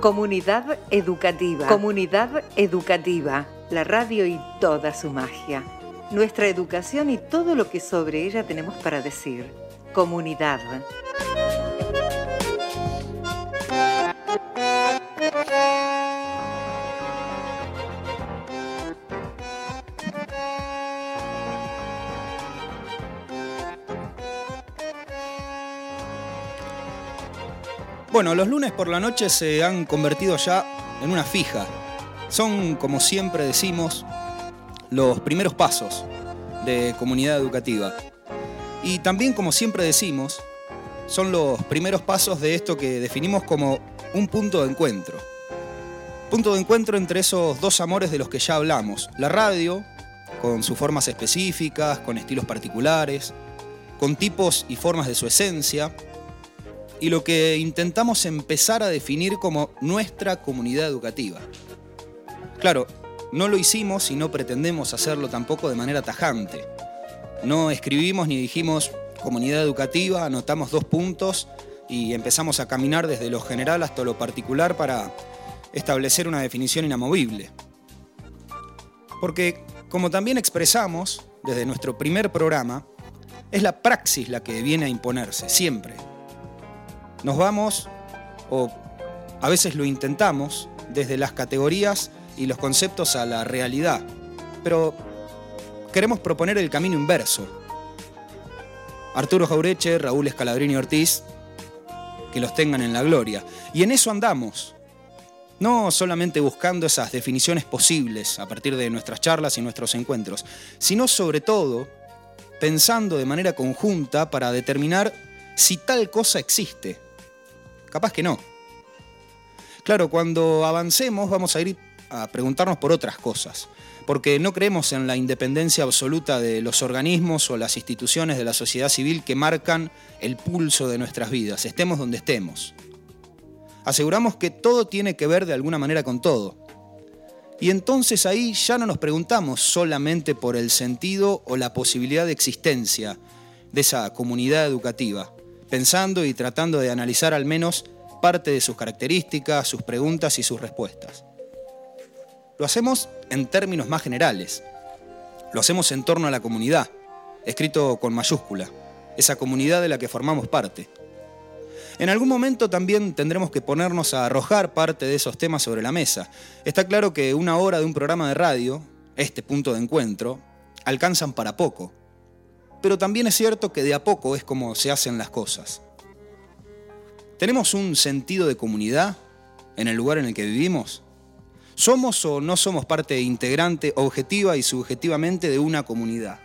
Comunidad educativa. Comunidad educativa. La radio y toda su magia. Nuestra educación y todo lo que sobre ella tenemos para decir. Comunidad. Bueno, los lunes por la noche se han convertido ya en una fija. Son, como siempre decimos, los primeros pasos de comunidad educativa. Y también, como siempre decimos, son los primeros pasos de esto que definimos como un punto de encuentro. Punto de encuentro entre esos dos amores de los que ya hablamos. La radio, con sus formas específicas, con estilos particulares, con tipos y formas de su esencia, y lo que intentamos empezar a definir como nuestra comunidad educativa. Claro, no lo hicimos y no pretendemos hacerlo tampoco de manera tajante. No escribimos ni dijimos comunidad educativa, anotamos dos puntos y empezamos a caminar desde lo general hasta lo particular para establecer una definición inamovible. Porque, como también expresamos desde nuestro primer programa, es la praxis la que viene a imponerse, siempre, nos vamos, o a veces lo intentamos, desde las categorías y los conceptos a la realidad, pero queremos proponer el camino inverso. Arturo Jaureche, Raúl Escalabrini Ortiz, que los tengan en la gloria. Y en eso andamos, no solamente buscando esas definiciones posibles a partir de nuestras charlas y nuestros encuentros, sino sobre todo pensando de manera conjunta para determinar si tal cosa existe Capaz que no. Claro, cuando avancemos vamos a ir a preguntarnos por otras cosas, porque no creemos en la independencia absoluta de los organismos o las instituciones de la sociedad civil que marcan el pulso de nuestras vidas, estemos donde estemos. Aseguramos que todo tiene que ver de alguna manera con todo. Y entonces ahí ya no nos preguntamos solamente por el sentido o la posibilidad de existencia de esa comunidad educativa, pensando y tratando de analizar al menos parte de sus características, sus preguntas y sus respuestas. Lo hacemos en términos más generales. Lo hacemos en torno a la comunidad, escrito con mayúscula, esa comunidad de la que formamos parte. En algún momento también tendremos que ponernos a arrojar parte de esos temas sobre la mesa. Está claro que una hora de un programa de radio, este punto de encuentro, alcanzan para poco pero también es cierto que de a poco es como se hacen las cosas. ¿Tenemos un sentido de comunidad en el lugar en el que vivimos? ¿Somos o no somos parte integrante objetiva y subjetivamente de una comunidad?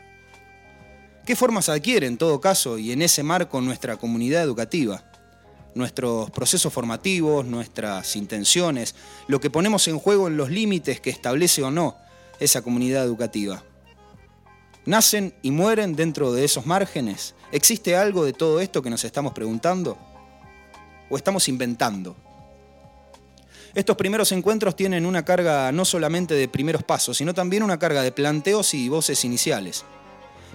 ¿Qué formas adquiere en todo caso y en ese marco nuestra comunidad educativa? Nuestros procesos formativos, nuestras intenciones, lo que ponemos en juego en los límites que establece o no esa comunidad educativa nacen y mueren dentro de esos márgenes? ¿Existe algo de todo esto que nos estamos preguntando? ¿O estamos inventando? Estos primeros encuentros tienen una carga no solamente de primeros pasos, sino también una carga de planteos y voces iniciales.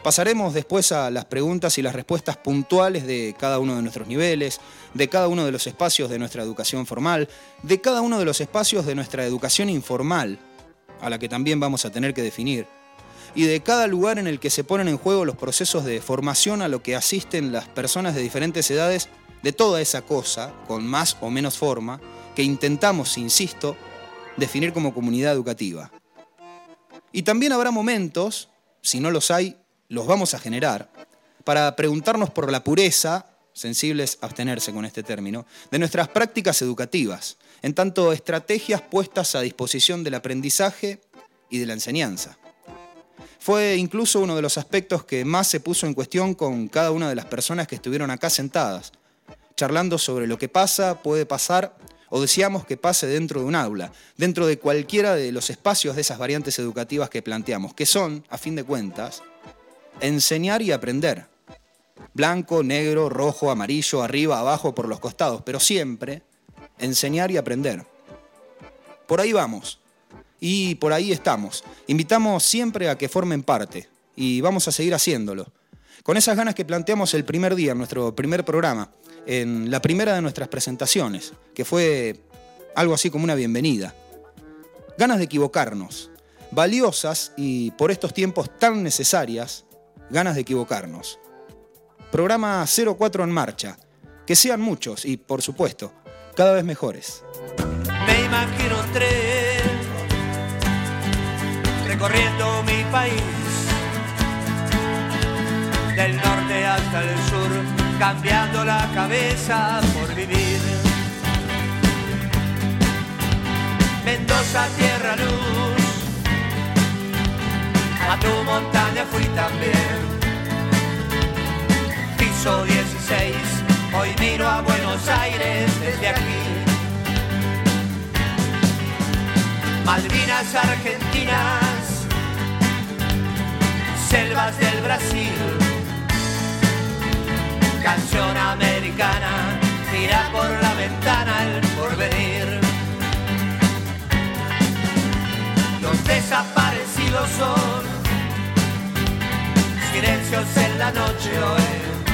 Pasaremos después a las preguntas y las respuestas puntuales de cada uno de nuestros niveles, de cada uno de los espacios de nuestra educación formal, de cada uno de los espacios de nuestra educación informal, a la que también vamos a tener que definir y de cada lugar en el que se ponen en juego los procesos de formación a lo que asisten las personas de diferentes edades de toda esa cosa, con más o menos forma, que intentamos, insisto, definir como comunidad educativa. Y también habrá momentos, si no los hay, los vamos a generar, para preguntarnos por la pureza, sensibles a abstenerse con este término, de nuestras prácticas educativas, en tanto estrategias puestas a disposición del aprendizaje y de la enseñanza. Fue incluso uno de los aspectos que más se puso en cuestión con cada una de las personas que estuvieron acá sentadas, charlando sobre lo que pasa, puede pasar o deseamos que pase dentro de un aula, dentro de cualquiera de los espacios de esas variantes educativas que planteamos, que son, a fin de cuentas, enseñar y aprender. Blanco, negro, rojo, amarillo, arriba, abajo, por los costados, pero siempre enseñar y aprender. Por ahí vamos y por ahí estamos. Invitamos siempre a que formen parte y vamos a seguir haciéndolo. Con esas ganas que planteamos el primer día, nuestro primer programa, en la primera de nuestras presentaciones, que fue algo así como una bienvenida. Ganas de equivocarnos, valiosas y por estos tiempos tan necesarias, ganas de equivocarnos. Programa 04 en marcha, que sean muchos y, por supuesto, cada vez mejores. Me imagino un tren recorriendo mi país, del norte hasta el sur, cambiando la cabeza por vivir. Mendoza, tierra luz, a tu montaña fui también. Piso 16, hoy miro a Buenos Aires desde aquí. Malvinas Argentinas, selvas del Brasil, canción americana, tira por la ventana el porvenir. Los desaparecidos son silencios en la noche hoy,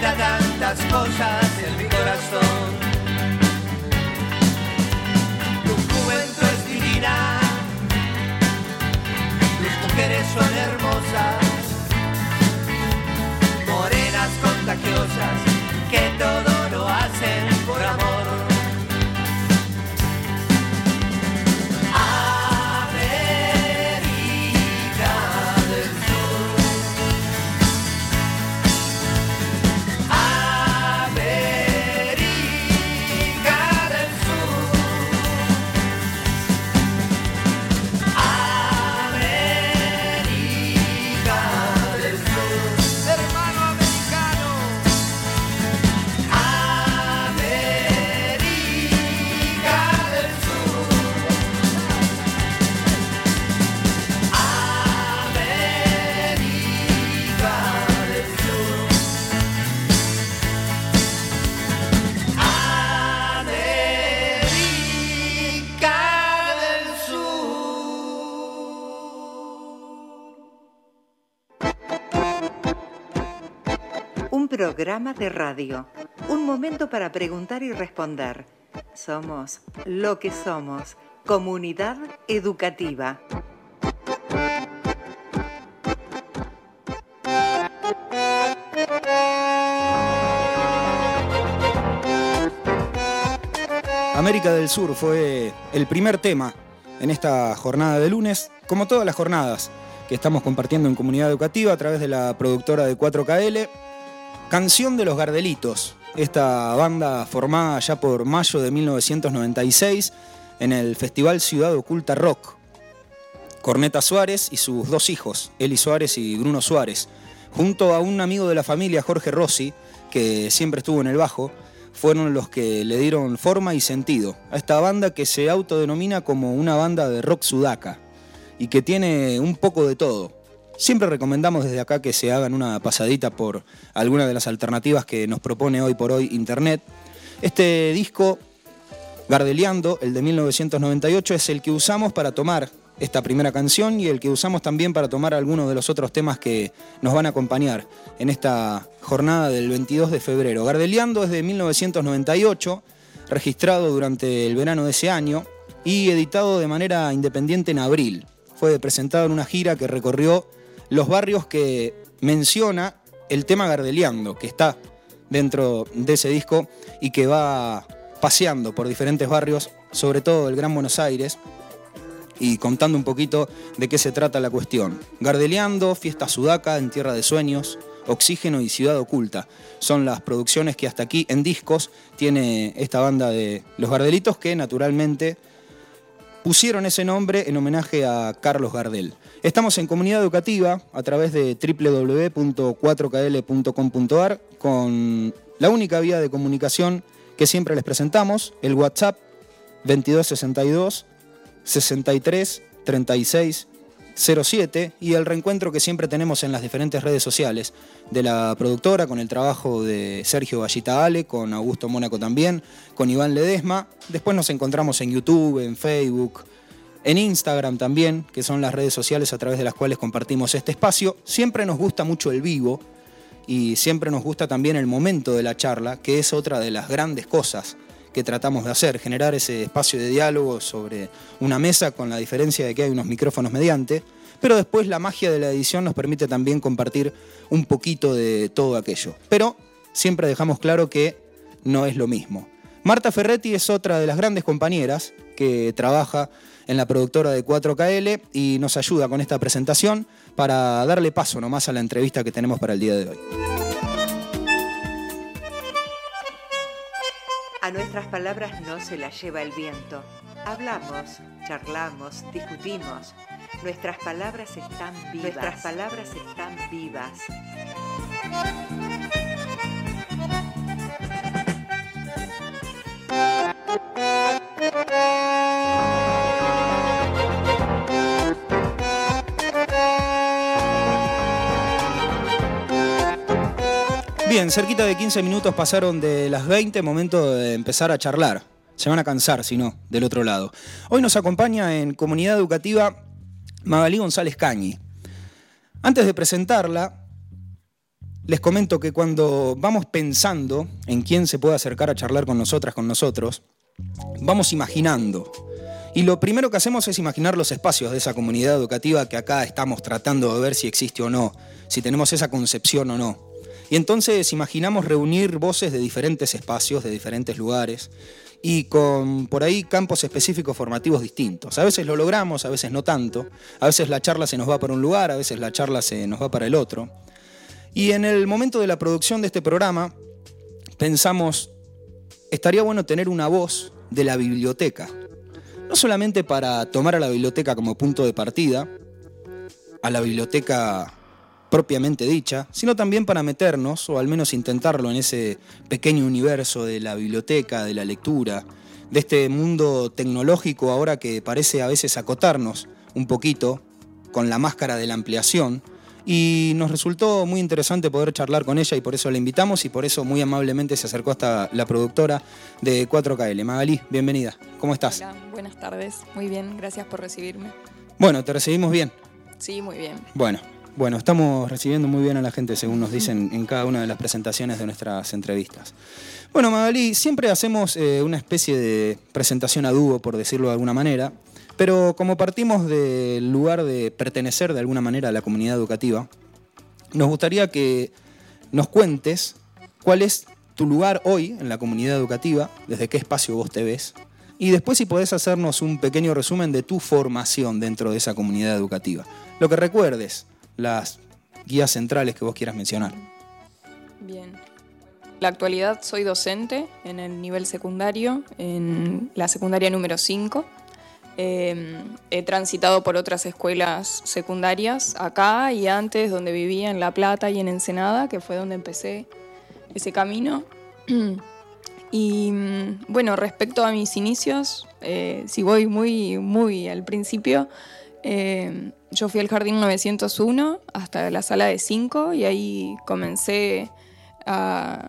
tantas cosas en mi corazón. Tu juventud es divina, tus mujeres son hermosas, morenas contagiosas, que todo lo hacen por amor. Programa de radio. Un momento para preguntar y responder. Somos lo que somos. Comunidad educativa. América del Sur fue el primer tema en esta jornada de lunes, como todas las jornadas que estamos compartiendo en comunidad educativa a través de la productora de 4KL. Canción de los Gardelitos, esta banda formada ya por mayo de 1996 en el Festival Ciudad Oculta Rock. Corneta Suárez y sus dos hijos, Eli Suárez y Bruno Suárez, junto a un amigo de la familia, Jorge Rossi, que siempre estuvo en el bajo, fueron los que le dieron forma y sentido a esta banda que se autodenomina como una banda de rock sudaca y que tiene un poco de todo. Siempre recomendamos desde acá que se hagan una pasadita por alguna de las alternativas que nos propone hoy por hoy Internet. Este disco, Gardeliando, el de 1998, es el que usamos para tomar esta primera canción y el que usamos también para tomar algunos de los otros temas que nos van a acompañar en esta jornada del 22 de febrero. Gardeliando es de 1998, registrado durante el verano de ese año y editado de manera independiente en abril. Fue presentado en una gira que recorrió los barrios que menciona el tema Gardeliando, que está dentro de ese disco y que va paseando por diferentes barrios, sobre todo el Gran Buenos Aires, y contando un poquito de qué se trata la cuestión. Gardeliando, fiesta sudaca en Tierra de Sueños, Oxígeno y Ciudad Oculta. Son las producciones que hasta aquí en discos tiene esta banda de Los Gardelitos que naturalmente pusieron ese nombre en homenaje a Carlos Gardel. Estamos en comunidad educativa a través de www.4kl.com.ar con la única vía de comunicación que siempre les presentamos, el WhatsApp 2262 63 36 07 y el reencuentro que siempre tenemos en las diferentes redes sociales de la productora, con el trabajo de Sergio Vallita Ale, con Augusto Mónaco también, con Iván Ledesma. Después nos encontramos en YouTube, en Facebook, en Instagram también, que son las redes sociales a través de las cuales compartimos este espacio. Siempre nos gusta mucho el vivo y siempre nos gusta también el momento de la charla, que es otra de las grandes cosas que tratamos de hacer, generar ese espacio de diálogo sobre una mesa con la diferencia de que hay unos micrófonos mediante, pero después la magia de la edición nos permite también compartir un poquito de todo aquello. Pero siempre dejamos claro que no es lo mismo. Marta Ferretti es otra de las grandes compañeras que trabaja en la productora de 4KL y nos ayuda con esta presentación para darle paso nomás a la entrevista que tenemos para el día de hoy. A nuestras palabras no se las lleva el viento. Hablamos, charlamos, discutimos. Nuestras palabras están vivas. Nuestras palabras están vivas. Bien, cerquita de 15 minutos pasaron de las 20, momento de empezar a charlar. Se van a cansar, si no, del otro lado. Hoy nos acompaña en Comunidad Educativa Magalí González Cañi. Antes de presentarla, les comento que cuando vamos pensando en quién se puede acercar a charlar con nosotras, con nosotros, vamos imaginando. Y lo primero que hacemos es imaginar los espacios de esa comunidad educativa que acá estamos tratando de ver si existe o no, si tenemos esa concepción o no. Y entonces imaginamos reunir voces de diferentes espacios, de diferentes lugares, y con por ahí campos específicos formativos distintos. A veces lo logramos, a veces no tanto. A veces la charla se nos va para un lugar, a veces la charla se nos va para el otro. Y en el momento de la producción de este programa pensamos, estaría bueno tener una voz de la biblioteca. No solamente para tomar a la biblioteca como punto de partida, a la biblioteca propiamente dicha, sino también para meternos, o al menos intentarlo, en ese pequeño universo de la biblioteca, de la lectura, de este mundo tecnológico ahora que parece a veces acotarnos un poquito con la máscara de la ampliación. Y nos resultó muy interesante poder charlar con ella y por eso la invitamos y por eso muy amablemente se acercó hasta la productora de 4KL. Magalí, bienvenida. ¿Cómo estás? Hola, buenas tardes. Muy bien, gracias por recibirme. Bueno, te recibimos bien. Sí, muy bien. Bueno, bueno, estamos recibiendo muy bien a la gente, según nos dicen en cada una de las presentaciones de nuestras entrevistas. Bueno, Magalí, siempre hacemos eh, una especie de presentación a dúo, por decirlo de alguna manera, pero como partimos del lugar de pertenecer de alguna manera a la comunidad educativa, nos gustaría que nos cuentes cuál es tu lugar hoy en la comunidad educativa, desde qué espacio vos te ves, y después si podés hacernos un pequeño resumen de tu formación dentro de esa comunidad educativa. Lo que recuerdes, las guías centrales que vos quieras mencionar. Bien. En la actualidad soy docente en el nivel secundario, en la secundaria número 5. Em, he transitado por otras escuelas secundarias acá y antes, donde vivía en La Plata y en Ensenada, que fue donde empecé ese camino. Y bueno, respecto a mis inicios, eh, si voy muy, muy al principio, eh, yo fui al jardín 901 hasta la sala de 5 y ahí comencé a...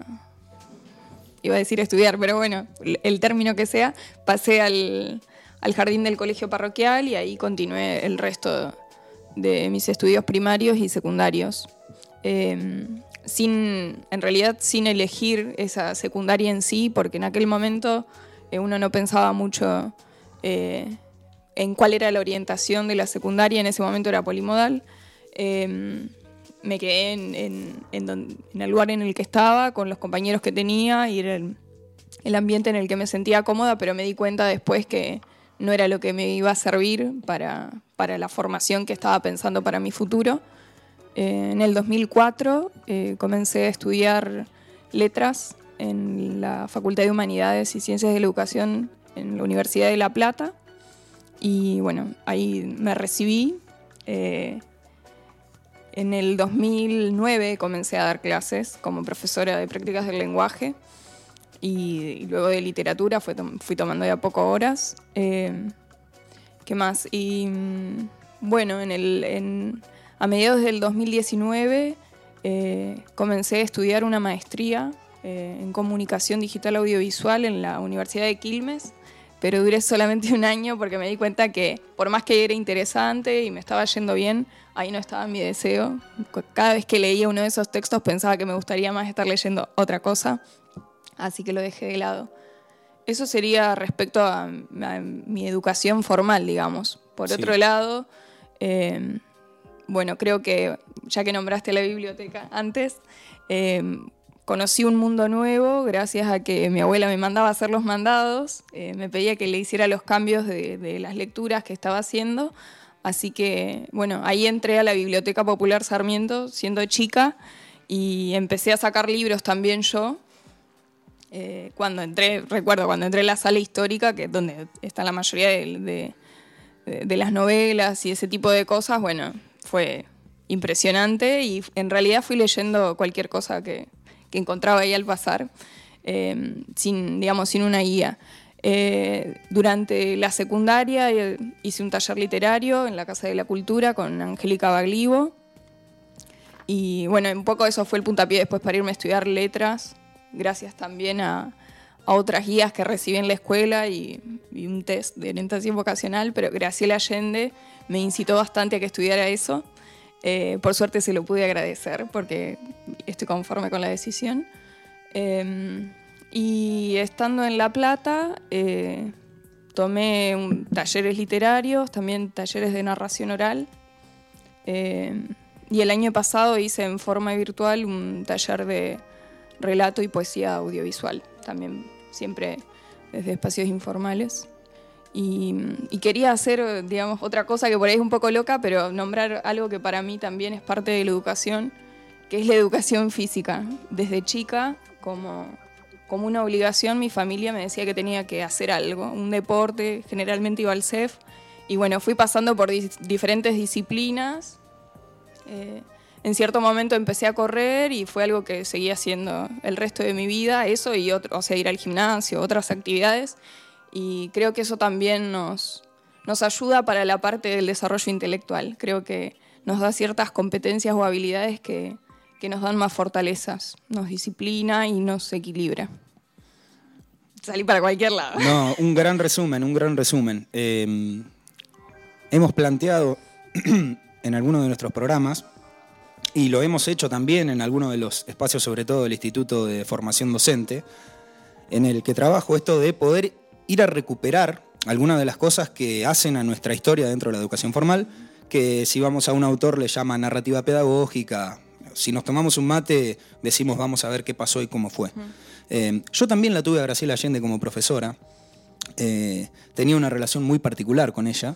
Iba a decir estudiar, pero bueno, el término que sea, pasé al, jardín del colegio parroquial y ahí continué el resto de mis estudios primarios y secundarios. Em, sin, en realidad sin elegir esa secundaria en sí, porque en aquel momento eh, uno no pensaba mucho eh, en cuál era la orientación de la secundaria, en ese momento era polimodal. Em, me quedé en, el lugar en el que estaba, con los compañeros que tenía y era el, ambiente en el que me sentía cómoda, pero me di cuenta después que no era lo que me iba a servir para, la formación que estaba pensando para mi futuro. Eh, en el 2004 eh, comencé a estudiar letras en la Facultad de Humanidades y Ciencias de la Educación en la Universidad de La Plata. Y bueno, ahí me recibí. Eh, en el 2009 comencé a dar clases como profesora de prácticas del lenguaje y, luego de literatura fui, tomando de a poco horas. ¿Qué más? Y mm, bueno, en el, a mediados del 2019 eh, comencé a estudiar una maestría eh, en comunicación digital audiovisual en la Universidad de Quilmes, pero duré solamente un año porque me di cuenta que por más que era interesante y me estaba yendo bien, ahí no estaba mi deseo. Cada vez que leía uno de esos textos pensaba que me gustaría más estar leyendo otra cosa, así que lo dejé de lado. Eso sería respecto a, mi educación formal, digamos. Por otro lado, eh, bueno, creo que ya que nombraste la biblioteca antes, eh, conocí un mundo nuevo gracias a que mi abuela me mandaba a hacer los mandados, eh, me pedía que le hiciera los cambios de, las lecturas que estaba haciendo. Así que, bueno, ahí entré a la Biblioteca Popular Sarmiento siendo chica y empecé a sacar libros también yo. Eh, cuando entré, recuerdo cuando entré a la sala histórica, que es donde está la mayoría de, de las novelas y ese tipo de cosas, bueno, fue impresionante y en realidad fui leyendo cualquier cosa que, encontraba ahí al pasar, eh, sin, digamos, sin una guía. Eh, durante la secundaria eh, hice un taller literario en la Casa de la Cultura con Angélica Baglivo. Y bueno, un poco eso fue el puntapié después para irme a estudiar letras, gracias también a, otras guías que recibí en la escuela y, y, un test de orientación vocacional, pero Graciela Allende me incitó bastante a que estudiara eso. Eh, por suerte se lo pude agradecer porque estoy conforme con la decisión. Em, y estando en La Plata, eh, tomé talleres literarios, también talleres de narración oral. Em, y el año pasado hice en forma virtual un taller de relato y poesía audiovisual, también siempre desde espacios informales. Y, quería hacer, digamos, otra cosa que por ahí es un poco loca, pero nombrar algo que para mí también es parte de la educación, que es la educación física. Desde chica, como, como una obligación, mi familia me decía que tenía que hacer algo, un deporte, generalmente iba al CEF, y bueno, fui pasando por diferentes disciplinas. Eh, en cierto momento empecé a correr y fue algo que seguí haciendo el resto de mi vida, eso y otro, o sea, ir al gimnasio, otras actividades y creo que eso también nos, nos ayuda para la parte del desarrollo intelectual. Creo que nos da ciertas competencias o habilidades que, nos dan más fortalezas, nos disciplina y nos equilibra. Salí para cualquier lado. No, un gran resumen, un gran resumen. Em, hemos planteado en algunos de nuestros programas, y lo hemos hecho también en algunos de los espacios, sobre todo del Instituto de Formación Docente, en el que trabajo esto de poder ir a recuperar algunas de las cosas que hacen a nuestra historia dentro de la educación formal, que si vamos a un autor le llama narrativa pedagógica, si nos tomamos un mate decimos vamos a ver qué pasó y cómo fue. Eh, yo también la tuve a Graciela Allende como profesora, eh, tenía una relación muy particular con ella,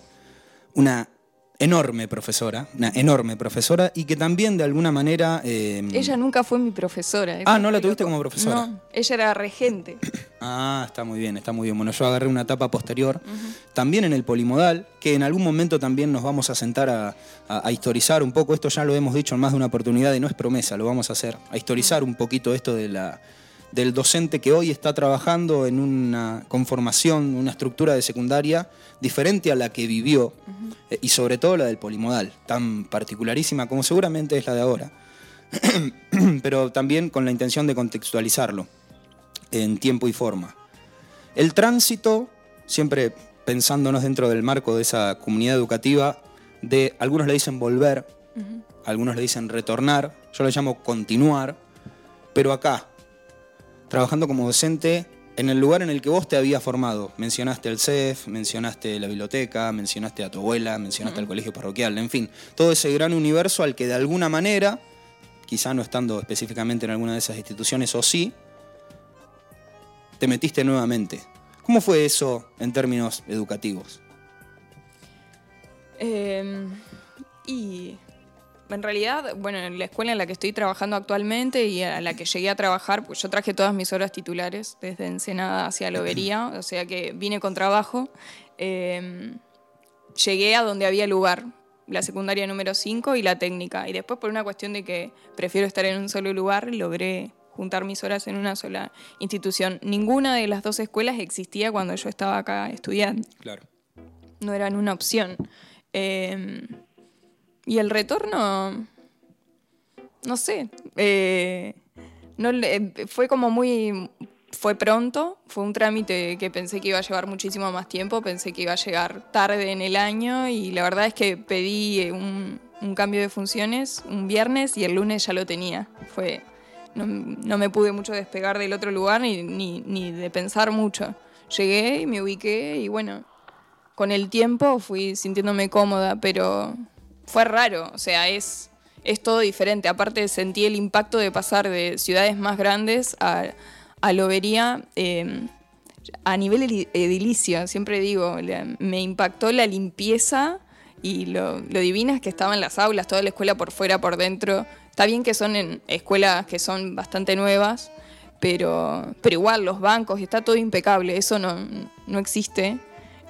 una enorme profesora, una enorme profesora, y que también de alguna manera... Em, ella nunca fue mi profesora. Ah, ¿no la tuviste como profesora? No, ella era regente. Ah, está muy bien, está muy bien. Bueno, yo agarré una etapa posterior, también en el polimodal, que en algún momento también nos vamos a sentar a, historizar un poco, esto ya lo hemos dicho en más de una oportunidad y no es promesa, lo vamos a hacer, a historizar un poquito esto de la del docente que hoy está trabajando en una conformación, una estructura de secundaria diferente a la que vivió eh, y sobre todo la del polimodal, tan particularísima como seguramente es la de ahora, pero también con la intención de contextualizarlo en tiempo y forma. El tránsito, siempre pensándonos dentro del marco de esa comunidad educativa, de algunos le dicen volver, algunos le dicen retornar, yo lo llamo continuar, pero acá, trabajando como docente en el lugar en el que vos te habías formado. Mencionaste el CEF, mencionaste la biblioteca, mencionaste a tu abuela, mencionaste el colegio parroquial, en fin, todo ese gran universo al que de alguna manera, quizá no estando específicamente en alguna de esas instituciones o sí, te metiste nuevamente. ¿Cómo fue eso en términos educativos? Em, y en realidad, bueno, en la escuela en la que estoy trabajando actualmente y a la que llegué a trabajar, pues yo traje todas mis horas titulares desde Ensenada hacia Lobería, o sea que vine con trabajo. Em, llegué a donde había lugar, la secundaria número 5 y la técnica. Y después por una cuestión de que prefiero estar en un solo lugar, logré juntar mis horas en una sola institución. Ninguna de las dos escuelas existía cuando yo estaba acá estudiando. Claro. No eran una opción. Em, y el retorno, no sé, eh, no fue como muy, fue pronto, fue un trámite que pensé que iba a llevar muchísimo más tiempo, pensé que iba a llegar tarde en el año y la verdad es que pedí un, cambio de funciones un viernes y el lunes ya lo tenía. Fue, no, me pude mucho despegar del otro lugar ni, ni de pensar mucho. Llegué y me ubiqué y bueno, con el tiempo fui sintiéndome cómoda, pero fue raro, o sea, es, es todo diferente. Aparte sentí el impacto de pasar de ciudades más grandes a, a Lobería em, a nivel edilicio, siempre digo, me impactó la limpieza y lo, lo divinas que estaban las aulas, toda la escuela por fuera, por dentro. Está bien que son en escuelas que son bastante nuevas, pero, pero igual los bancos, está todo impecable, eso no, no existe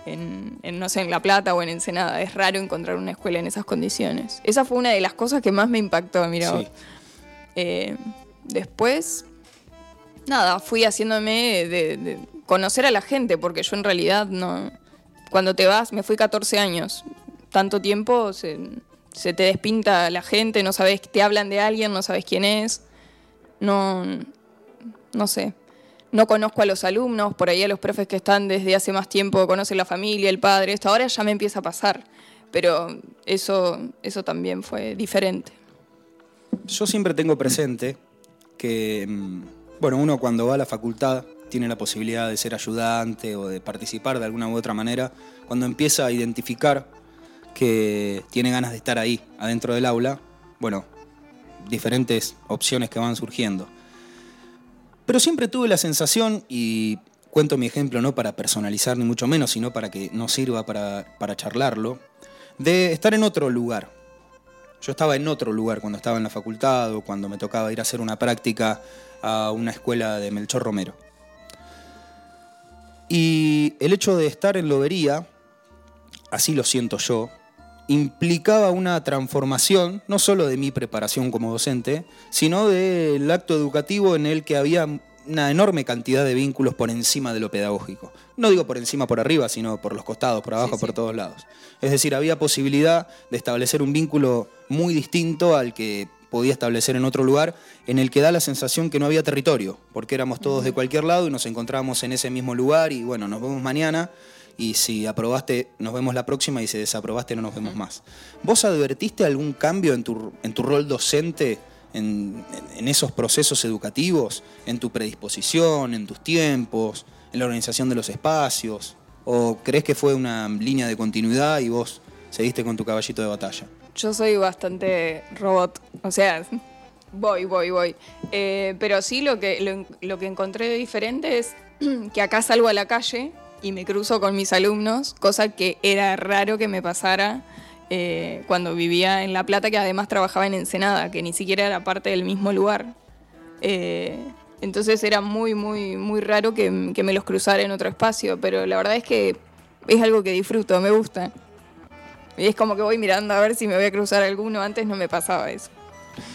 en, no sé, en La Plata o en Ensenada. Es raro encontrar una escuela en esas condiciones. Esa fue una de las cosas que más me impactó, mira. Eh, después, nada, fui haciéndome de, conocer a la gente, porque yo en realidad no... Cuando te vas, me fui 14 años. Tanto tiempo se, se te despinta la gente, no sabes, te hablan de alguien, no sabes quién es. No, no sé no conozco a los alumnos, por ahí a los profes que están desde hace más tiempo, conocen la familia, el padre, esto ahora ya me empieza a pasar, pero eso, eso también fue diferente. Yo siempre tengo presente que, mm, bueno, uno cuando va a la facultad tiene la posibilidad de ser ayudante o de participar de alguna u otra manera, cuando empieza a identificar que tiene ganas de estar ahí, adentro del aula, bueno, diferentes opciones que van surgiendo. Pero siempre tuve la sensación, y cuento mi ejemplo no para personalizar ni mucho menos, sino para que nos sirva para, charlarlo, de estar en otro lugar. Yo estaba en otro lugar cuando estaba en la facultad o cuando me tocaba ir a hacer una práctica a una escuela de Melchor Romero. Y el hecho de estar en Lobería, así lo siento yo, implicaba una transformación, no solo de mi preparación como docente, sino del acto educativo en el que había una enorme cantidad de vínculos por encima de lo pedagógico. No digo por encima, por arriba, sino por los costados, por abajo, por todos lados. Es decir, había posibilidad de establecer un vínculo muy distinto al que podía establecer en otro lugar, en el que da la sensación que no había territorio, porque éramos todos de cualquier lado y nos encontrábamos en ese mismo lugar y bueno, nos vemos mañana y si aprobaste nos vemos la próxima y si desaprobaste no nos vemos más. ¿Vos advertiste algún cambio en tu, en tu rol docente, en, esos procesos educativos, en tu predisposición, en tus tiempos, en la organización de los espacios? ¿O crees que fue una línea de continuidad y vos seguiste con tu caballito de batalla? Yo soy bastante robot, o sea, voy, voy, voy. Eh, pero sí lo que, lo, lo que encontré diferente es que acá salgo a la calle y me cruzo con mis alumnos, cosa que era raro que me pasara eh, cuando vivía en La Plata, que además trabajaba en Ensenada, que ni siquiera era parte del mismo lugar. Eh, entonces era muy, muy, muy raro que, me los cruzara en otro espacio, pero la verdad es que es algo que disfruto, me gusta. Y es como que voy mirando a ver si me voy a cruzar alguno, antes no me pasaba eso.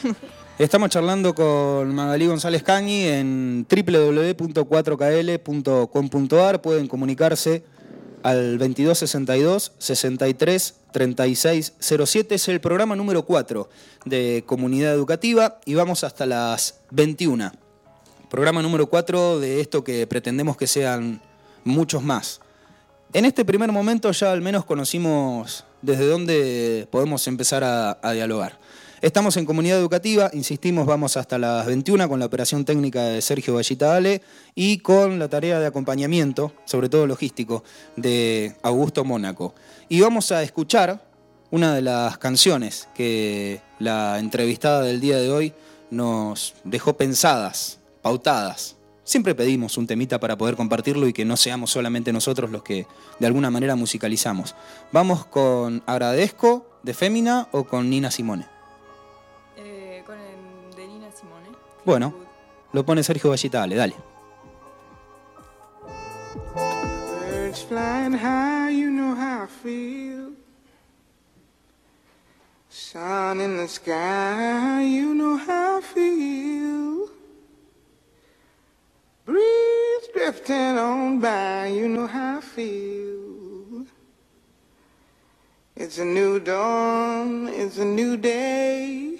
Estamos charlando con Magalí González Cañi en www.4kl.com.ar. Pueden comunicarse al 2262 63 36 07. Es el programa número 4 de Comunidad Educativa y vamos hasta las 21. Programa número 4 de esto que pretendemos que sean muchos más. En este primer momento ya al menos conocimos desde dónde podemos empezar a dialogar. Estamos en comunidad educativa, insistimos, vamos hasta las 21 con la operación técnica de Sergio Vallita Ale y con la tarea de acompañamiento, sobre todo logístico, de Augusto Mónaco. Y vamos a escuchar una de las canciones que la entrevistada del día de hoy nos dejó pensadas, pautadas. Siempre pedimos un temita para poder compartirlo y que no seamos solamente nosotros los que de alguna manera musicalizamos. Vamos con Agradezco de Fémina o con Nina Simone. Bueno, lo pone Sergio Vallita, dale, dale. Birds flying high, you know how I feel. Sun in the sky, you know how I feel. Breeze drifting on by, you know how I feel. It's a new dawn, it's a new day.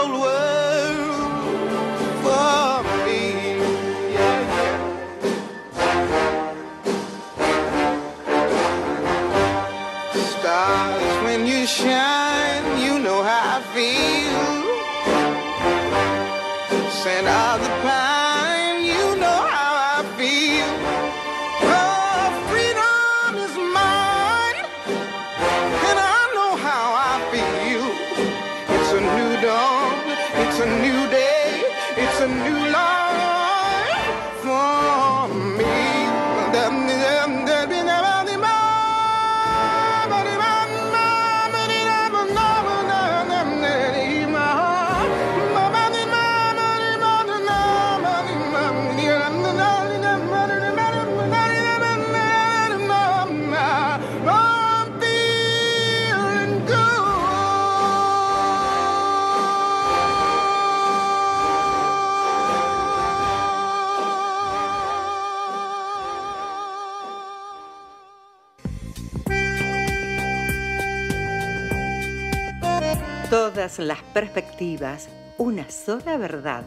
perspectivas, una sola verdad.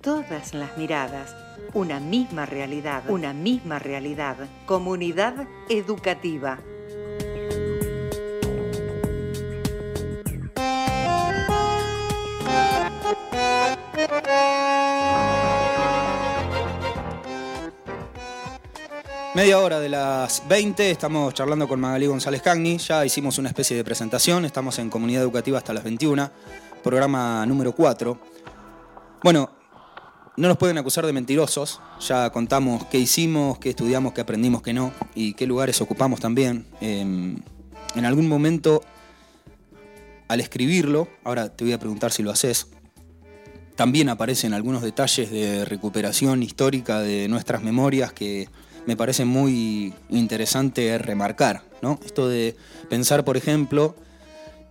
Todas las miradas, una misma realidad. Una misma realidad. Comunidad educativa. Media hora de las 20, estamos charlando con Magalí González Cagni, ya hicimos una especie de presentación, estamos en Comunidad Educativa hasta las 21, programa número 4. Bueno, no nos pueden acusar de mentirosos, ya contamos qué hicimos, qué estudiamos, qué aprendimos, qué no, y qué lugares ocupamos también. Eh, en algún momento, al escribirlo, ahora te voy a preguntar si lo haces, también aparecen algunos detalles de recuperación histórica de nuestras memorias que me parece muy interesante remarcar. ¿no? Esto de pensar, por ejemplo,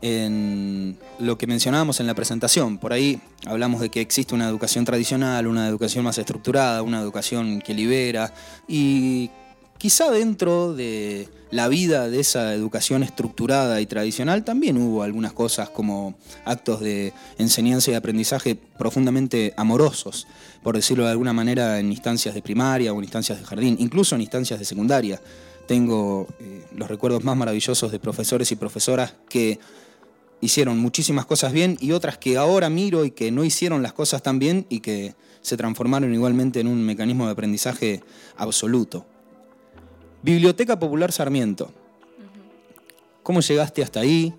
en lo que mencionábamos en la presentación. Por ahí hablamos de que existe una educación tradicional, una educación más estructurada, una educación que libera y quizá dentro de la vida de esa educación estructurada y tradicional también hubo algunas cosas como actos de enseñanza y aprendizaje profundamente amorosos, por decirlo de alguna manera, en instancias de primaria o en instancias de jardín, incluso en instancias de secundaria. Tengo eh, los recuerdos más maravillosos de profesores y profesoras que hicieron muchísimas cosas bien y otras que ahora miro y que no hicieron las cosas tan bien y que se transformaron igualmente en un mecanismo de aprendizaje absoluto. Biblioteca Popular Sarmiento. ¿Cómo llegaste hasta ahí?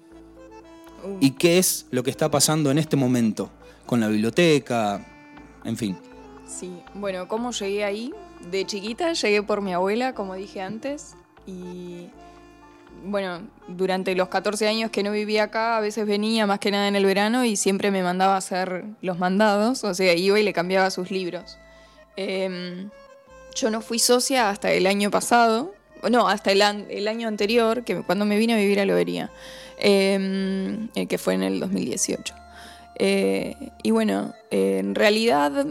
Uh, ¿Y qué es lo que está pasando en este momento con la biblioteca? En fin. Sí, bueno, ¿cómo llegué ahí? De chiquita llegué por mi abuela, como dije antes, y bueno, durante los 14 años que no vivía acá, a veces venía más que nada en el verano y siempre me mandaba a hacer los mandados, o sea, iba y le cambiaba sus libros. Em, yo no fui socia hasta el año pasado, no, hasta el, el año anterior, que cuando me vine a vivir a Lobería, em, eh, que fue en el 2018. Eh, y bueno, en realidad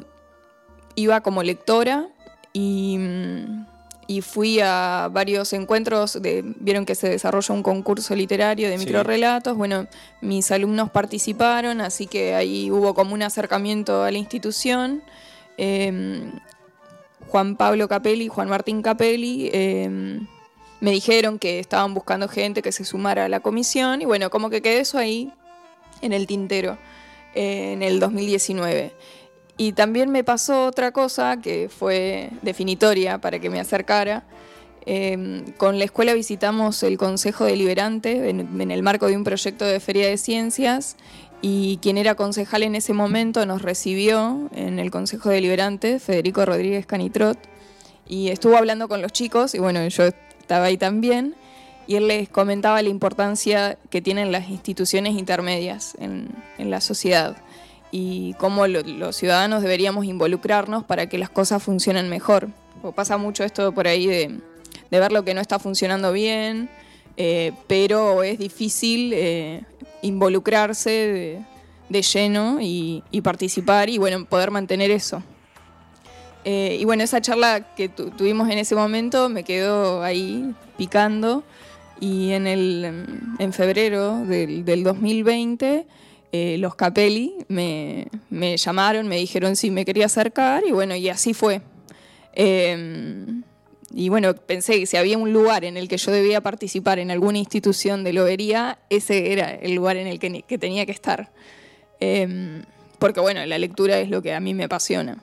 iba como lectora y mm, y fui a varios encuentros, de, vieron que se desarrolla un concurso literario de microrelatos, bueno, mis alumnos participaron, así que ahí hubo como un acercamiento a la institución. Em, Juan Pablo Capelli y Juan Martín Capelli em, me dijeron que estaban buscando gente que se sumara a la comisión y bueno, como que quedé eso ahí en el tintero en el 2019. Y también me pasó otra cosa que fue definitoria para que me acercara. Em, con la escuela visitamos el Consejo Deliberante en, el marco de un proyecto de Feria de Ciencias y quien era concejal en ese momento nos recibió en el Consejo Deliberante, Federico Rodríguez Canitrot, y estuvo hablando con los chicos y bueno, yo estaba ahí también y él les comentaba la importancia que tienen las instituciones intermedias en, en la sociedad y cómo los ciudadanos deberíamos involucrarnos para que las cosas funcionen mejor. pasa mucho esto por ahí de, ver lo que no está funcionando bien, eh, pero es difícil eh, involucrarse de, lleno y, participar y bueno, poder mantener eso. Eh, y bueno, esa charla que tuvimos en ese momento me quedó ahí picando y en, el, en febrero del, del 2020 eh, los Capelli me, llamaron, me dijeron si me quería acercar y bueno, y así fue. Y bueno, pensé que si había un lugar en el que yo debía participar en alguna institución de lobería, ese era el lugar en el que, tenía que estar. Em, porque bueno, la lectura es lo que a mí me apasiona.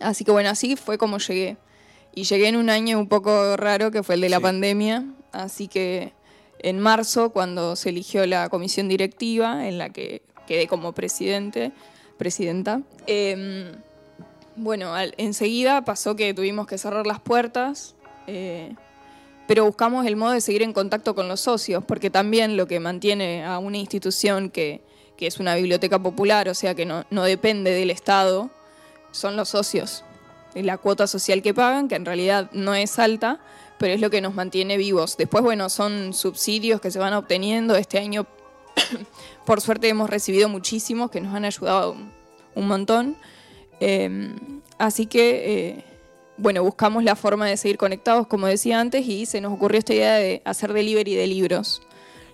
Así que bueno, así fue como llegué. Y llegué en un año un poco raro, que fue el de la pandemia, así que en marzo, cuando se eligió la comisión directiva, en la que quedé como presidente, presidenta. Em, bueno, enseguida pasó que tuvimos que cerrar las puertas, eh, pero buscamos el modo de seguir en contacto con los socios, porque también lo que mantiene a una institución que, es una biblioteca popular, o sea que no, no depende del Estado, son los socios. La cuota social que pagan, que en realidad no es alta, pero es lo que nos mantiene vivos. Después, bueno, son subsidios que se van obteniendo. Este año, por suerte, hemos recibido muchísimos que nos han ayudado un montón. Em, así que, eh, bueno, buscamos la forma de seguir conectados, como decía antes, y se nos ocurrió esta idea de hacer delivery de libros.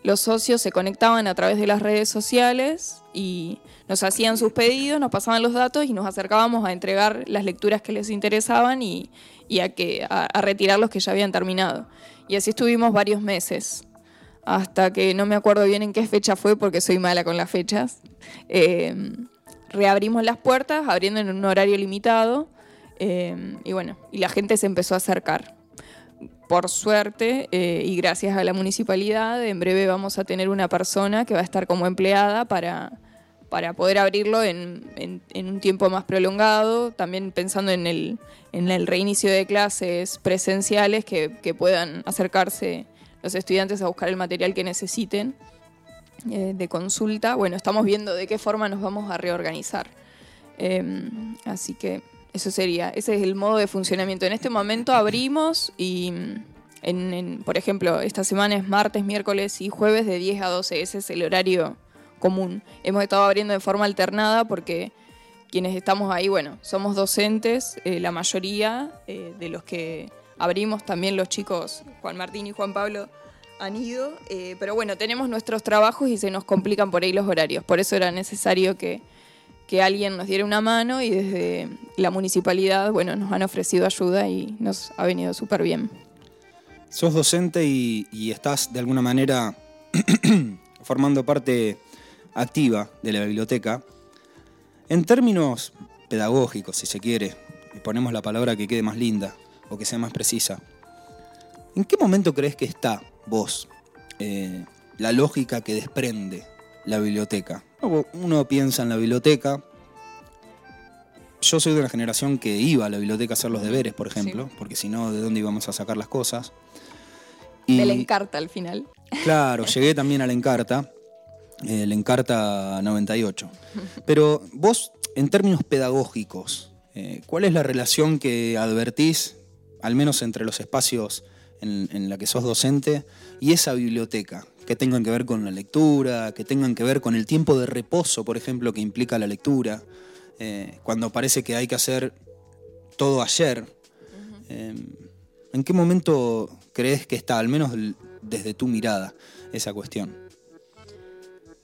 Los socios se conectaban a través de las redes sociales y nos hacían sus pedidos, nos pasaban los datos y nos acercábamos a entregar las lecturas que les interesaban y, a, que, a, retirar los que ya habían terminado. Y así estuvimos varios meses, hasta que no me acuerdo bien en qué fecha fue porque soy mala con las fechas. Eh, reabrimos las puertas, abriendo en un horario limitado, eh, y bueno, y la gente se empezó a acercar. Por suerte eh, y gracias a la municipalidad, en breve vamos a tener una persona que va a estar como empleada para, para poder abrirlo en, un tiempo más prolongado, también pensando en el, reinicio de clases presenciales que, puedan acercarse los estudiantes a buscar el material que necesiten eh, de consulta. Bueno, estamos viendo de qué forma nos vamos a reorganizar. Em, así que eso sería, ese es el modo de funcionamiento. En este momento abrimos y, por ejemplo, esta semana es martes, miércoles y jueves de 10 a 12, ese es el horario común. Hemos estado abriendo de forma alternada porque quienes estamos ahí, bueno, somos docentes, eh, la mayoría eh, de los que abrimos, también los chicos Juan Martín y Juan Pablo han ido, eh, pero bueno, tenemos nuestros trabajos y se nos complican por ahí los horarios, por eso era necesario que, que alguien nos diera una mano y desde la municipalidad, bueno, nos han ofrecido ayuda y nos ha venido súper bien. Sos docente y, y estás de alguna manera formando parte activa de la biblioteca, en términos pedagógicos, si se quiere, ponemos la palabra que quede más linda o que sea más precisa, ¿en qué momento crees que está vos eh, la lógica que desprende la biblioteca? Uno piensa en la biblioteca. Yo soy de una generación que iba a la biblioteca a hacer los deberes, por ejemplo, porque si no, ¿de dónde íbamos a sacar las cosas? Y- De la encarta al final. Claro, llegué también a la Encarta, eh, la Encarta 98. Pero vos, en términos pedagógicos, eh, ¿cuál es la relación que advertís, al menos entre los espacios en, en la que sos docente y esa biblioteca? Que tengan que ver con la lectura, que tengan que ver con el tiempo de reposo, por ejemplo, que implica la lectura, eh, cuando parece que hay que hacer todo ayer. Eh, ¿En qué momento crees que está, al menos desde tu mirada, esa cuestión?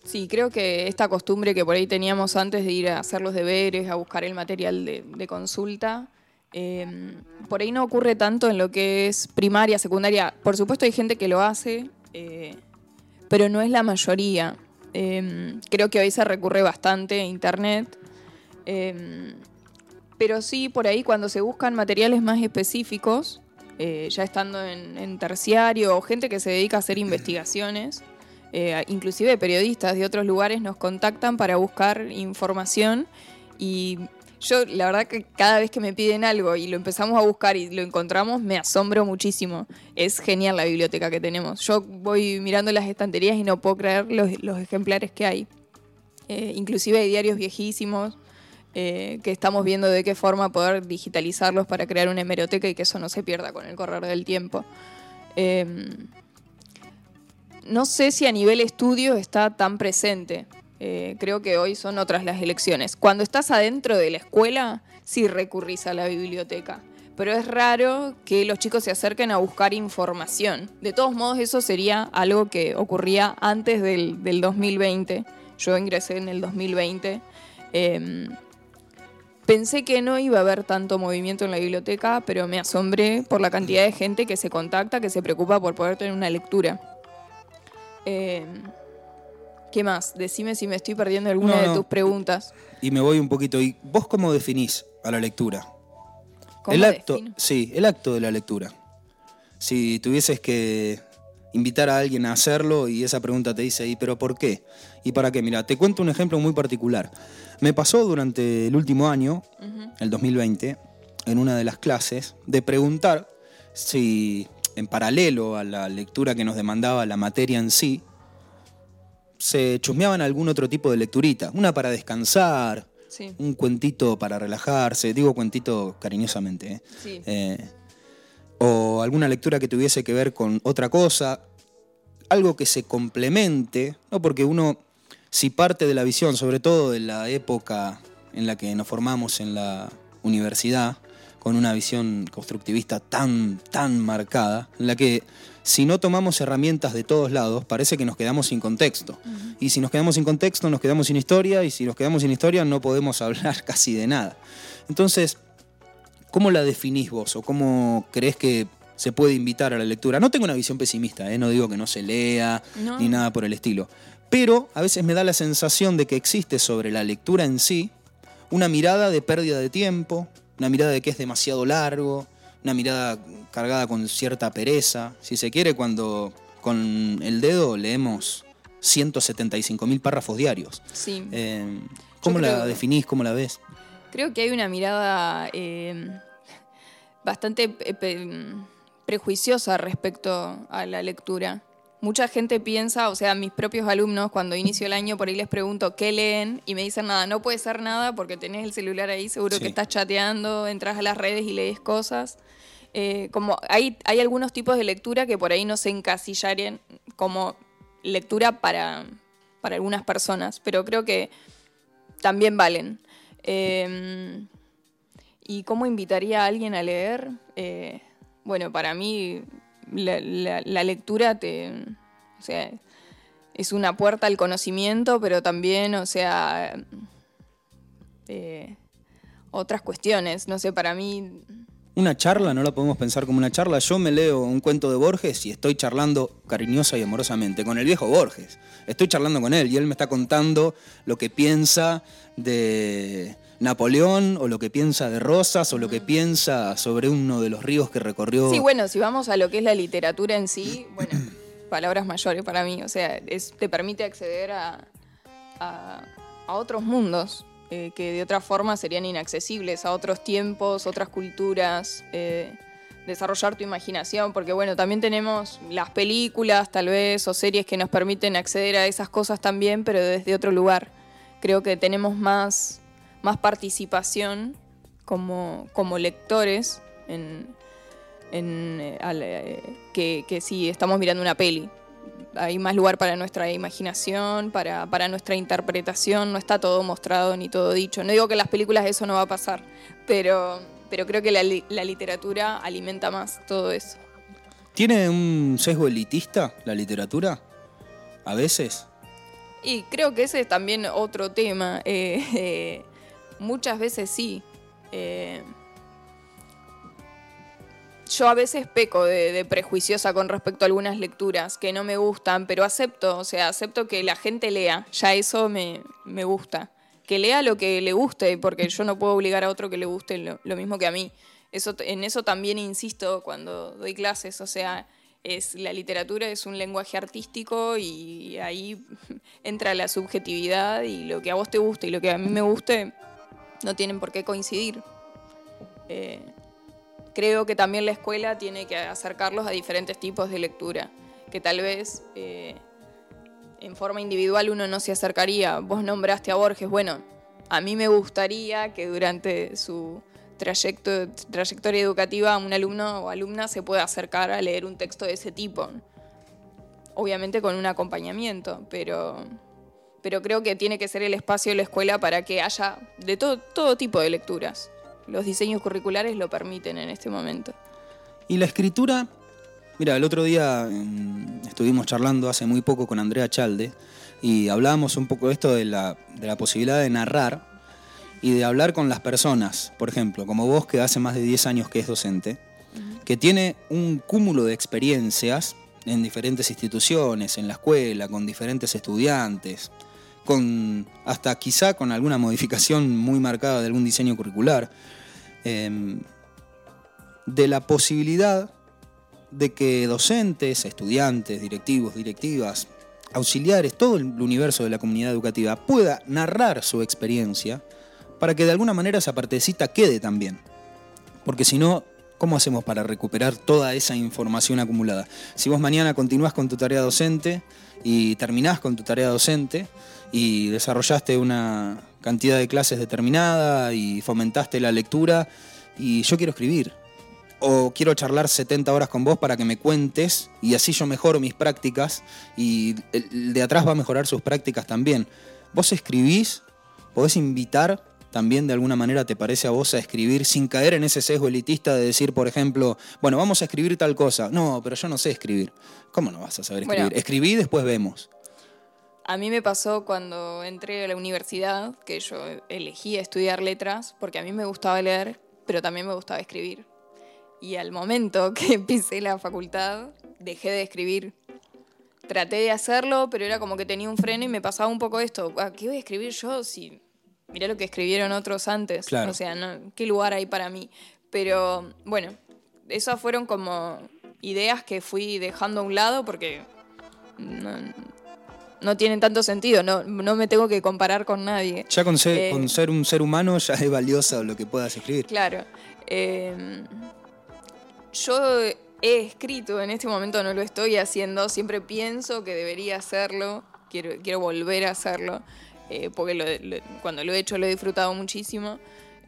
Sí, creo que esta costumbre que por ahí teníamos antes de ir a hacer los deberes, a buscar el material de, de consulta, eh, por ahí no ocurre tanto en lo que es primaria, secundaria. Por supuesto hay gente que lo hace, eh, pero no es la mayoría. Eh, creo que hoy se recurre bastante a internet. eh, pero sí, por ahí cuando se buscan materiales más específicos, eh, ya estando en, en terciario, o gente que se dedica a hacer investigaciones, eh, inclusive periodistas de otros lugares nos contactan para buscar información y yo la verdad que cada vez que me piden algo y lo empezamos a buscar y lo encontramos me asombro muchísimo. Es genial la biblioteca que tenemos. Yo voy mirando las estanterías y no puedo creer los, ejemplares que hay. Eh, inclusive hay diarios viejísimos eh, que estamos viendo de qué forma poder digitalizarlos para crear una hemeroteca y que eso no se pierda con el correr del tiempo. Eh, no sé si a nivel estudio está tan presente. Eh, creo que hoy son otras las elecciones. Cuando estás adentro de la escuela, sí recurrís a la biblioteca. Pero es raro que los chicos se acerquen a buscar información. De todos modos, eso sería algo que ocurría antes del, del 2020. Yo ingresé en el 2020. Eh, pensé que no iba a haber tanto movimiento en la biblioteca, pero me asombré por la cantidad de gente que se contacta, que se preocupa por poder tener una lectura. Eh, ¿Qué más? Decime si me estoy perdiendo alguna No, de no. tus preguntas. Y me voy un poquito. ¿Y vos cómo definís a la lectura? ¿Cómo el acto, defino? sí, el acto de la lectura. Si tuvieses que invitar a alguien a hacerlo y esa pregunta te dice, ¿y pero por qué? ¿Y para qué? Mira, te cuento un ejemplo muy particular. Me pasó durante el último año, el 2020, en una de las clases, de preguntar si en paralelo a la lectura que nos demandaba la materia en sí, se chusmeaban algún otro tipo de lecturita, una para descansar, Sí. un cuentito para relajarse, digo cuentito cariñosamente, ¿eh? Sí. Eh, o alguna lectura que tuviese que ver con otra cosa, algo que se complemente, ¿no? porque uno, si parte de la visión, sobre todo de la época en la que nos formamos en la universidad, con una visión constructivista tan, tan marcada, en la que si no tomamos herramientas de todos lados, parece que nos quedamos sin contexto. Y si nos quedamos sin contexto, nos quedamos sin historia, y si nos quedamos sin historia, no podemos hablar casi de nada. Entonces, ¿cómo la definís vos o cómo crees que se puede invitar a la lectura? No tengo una visión pesimista, ¿eh? no digo que no se lea No. ni nada por el estilo. Pero a veces me da la sensación de que existe sobre la lectura en sí una mirada de pérdida de tiempo, una mirada de que es demasiado largo, una mirada cargada con cierta pereza. Si se quiere, cuando con el dedo leemos 175 mil párrafos diarios. Sí. Eh, ¿Cómo la definís? ¿Cómo la ves? Creo que hay una mirada eh, bastante eh, pe- prejuiciosa respecto a la lectura. Mucha gente piensa, o sea, mis propios alumnos, cuando inicio el año, por ahí les pregunto qué leen y me dicen nada, no puede ser nada porque tenés el celular ahí, seguro Sí. que estás chateando, entras a las redes y lees cosas. Eh, como hay, hay algunos tipos de lectura que por ahí no se encasillarían como lectura para, para algunas personas, pero creo que también valen. Eh, ¿Y cómo invitaría a alguien a leer? Eh, bueno, para mí la, lectura te, es una puerta al conocimiento, pero también, o sea, eh, otras cuestiones. No sé, para mí Una charla, no la podemos pensar como una charla. Yo me leo un cuento de Borges y estoy charlando cariñosa y amorosamente con el viejo Borges. Estoy charlando con él y él me está contando lo que piensa de Napoleón o lo que piensa de Rosas o lo que piensa sobre uno de los ríos que recorrió. Sí, bueno, si vamos a lo que es la literatura en sí, bueno, palabras mayores para mí, o sea, es- te permite acceder a, a- a otros mundos eh, que de otra forma serían inaccesibles, a otros tiempos, otras culturas. eh, desarrollar tu imaginación, porque bueno, también tenemos las películas tal vez o series que nos permiten acceder a esas cosas también, pero desde otro lugar. Creo que tenemos más, más participación como, como lectores en, en, eh, al, que, que si estamos mirando una peli. Hay más lugar para nuestra imaginación, para, para nuestra interpretación, no está todo mostrado ni todo dicho. No digo que en las películas eso no va a pasar, pero, pero creo que la, la literatura alimenta más todo eso. ¿Tiene un sesgo elitista la literatura? A veces. Y creo que ese es también otro tema. eh, eh, muchas veces sí. Eh, yo a veces peco de, prejuiciosa con respecto a algunas lecturas que no me gustan, pero acepto, o sea, acepto que la gente lea. Ya eso me, me gusta. Que lea lo que le guste, porque yo no puedo obligar a otro que le guste lo, lo mismo que a mí. Eso, en eso también insisto cuando doy clases, o sea, es, la literatura es un lenguaje artístico y ahí entra la subjetividad y lo que a vos te guste y lo que a mí me guste no tienen por qué coincidir. Eh, creo que también la escuela tiene que acercarlos a diferentes tipos de lectura, que tal vez eh, en forma individual uno no se acercaría. Vos nombraste a Borges, bueno, a mí me gustaría que durante su trayecto, trayectoria educativa un alumno o alumna se pueda acercar a leer un texto de ese tipo. Obviamente con un acompañamiento, pero, pero creo que tiene que ser el espacio de la escuela para que haya de todo, todo tipo de lecturas. Los diseños curriculares lo permiten en este momento. Y la escritura, mira, el otro día mm, estuvimos charlando hace muy poco con Andrea Chalde y hablábamos un poco de esto de la, de la posibilidad de narrar y de hablar con las personas, por ejemplo, como vos que hace más de 10 años que es docente, que tiene un cúmulo de experiencias en diferentes instituciones, en la escuela, con diferentes estudiantes, con hasta quizá con alguna modificación muy marcada de algún diseño curricular, em, de la posibilidad de que docentes, estudiantes, directivos, directivas, auxiliares, todo el universo de la comunidad educativa pueda narrar su experiencia para que de alguna manera esa partecita quede también. Porque si no, ¿cómo hacemos para recuperar toda esa información acumulada? Si vos mañana continuás con tu tarea docente y terminás con tu tarea docente y desarrollaste una cantidad de clases determinada y fomentaste la lectura y yo quiero escribir, o quiero charlar 70 horas con vos para que me cuentes y así yo mejoro mis prácticas y el de atrás va a mejorar sus prácticas también. Vos escribís, podés invitar también de alguna manera, ¿te parece a vos a escribir sin caer en ese sesgo elitista de decir, por ejemplo, bueno, vamos a escribir tal cosa? No, pero yo no sé escribir. ¿Cómo no vas a saber escribir? Bueno. Escribí y después vemos. A mí me pasó cuando entré a la universidad, que yo elegí estudiar letras, porque a mí me gustaba leer, pero también me gustaba escribir. Y al momento que pisé la facultad, dejé de escribir. Traté de hacerlo, pero era como que tenía un freno y me pasaba un poco esto. "Ah, ¿Qué voy a escribir yo si mirá lo que escribieron otros antes? Claro. O sea, no, ¿qué lugar hay para mí? Pero bueno, esas fueron como ideas que fui dejando a un lado porque no, no tienen tanto sentido. No, no me tengo que comparar con nadie. Ya con ser, Eh, con ser un ser humano ya es valioso lo que puedas escribir. Claro. Eh, yo he escrito, en este momento no lo estoy haciendo, siempre pienso que debería hacerlo, quiero, quiero volver a hacerlo, eh, porque lo- lo- cuando lo he hecho lo he disfrutado muchísimo.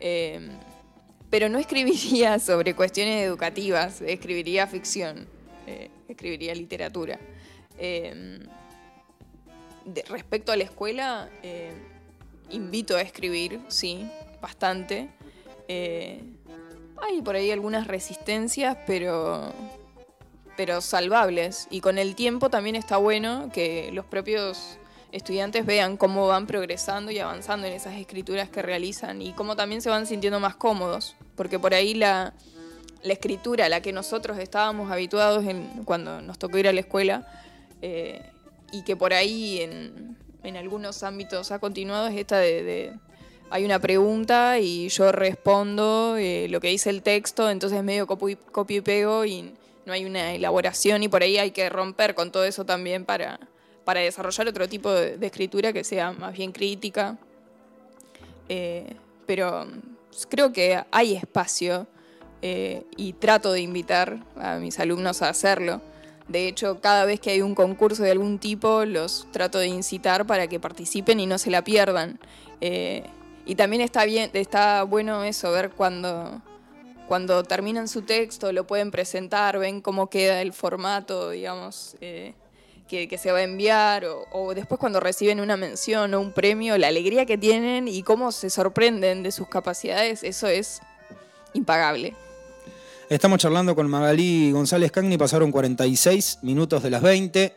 Eh, pero no escribiría sobre cuestiones educativas, escribiría ficción, eh, escribiría literatura. De- respecto a la escuela, eh, invito a escribir, sí, bastante. Eh, hay por ahí algunas resistencias, pero, pero salvables. Y con el tiempo también está bueno que los propios estudiantes vean cómo van progresando y avanzando en esas escrituras que realizan y cómo también se van sintiendo más cómodos. Porque por ahí la, la escritura a la que nosotros estábamos habituados en- cuando nos tocó ir a la escuela eh, y que por ahí en, en algunos ámbitos ha continuado es esta de, hay una pregunta y yo respondo eh, lo que dice el texto, entonces medio copio y pego y no hay una elaboración y por ahí hay que romper con todo eso también para, para desarrollar otro tipo de, escritura que sea más bien crítica. Eh, pero creo que hay espacio eh, y trato de invitar a mis alumnos a hacerlo. De hecho, cada vez que hay un concurso de algún tipo, los trato de incitar para que participen y no se la pierdan. Eh, y también está bien, está bueno eso, ver cuando, cuando terminan su texto, lo pueden presentar, ven cómo queda el formato, digamos, eh, que, se va a enviar, o, o, después cuando reciben una mención o un premio, la alegría que tienen y cómo se sorprenden de sus capacidades, eso es impagable. Estamos charlando con Magalí González Cagni, pasaron 46 minutos de las 20,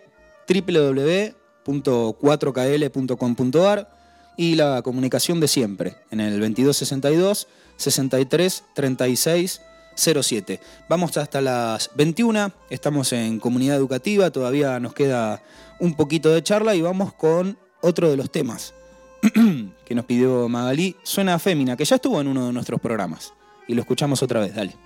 www.4kl.com.ar y la comunicación de siempre en el 2262 63 36 07. Vamos hasta las 21, estamos en comunidad educativa, todavía nos queda un poquito de charla y vamos con otro de los temas que nos pidió Magalí, Suena Fémina, que ya estuvo en uno de nuestros programas. Y lo escuchamos otra vez, dale.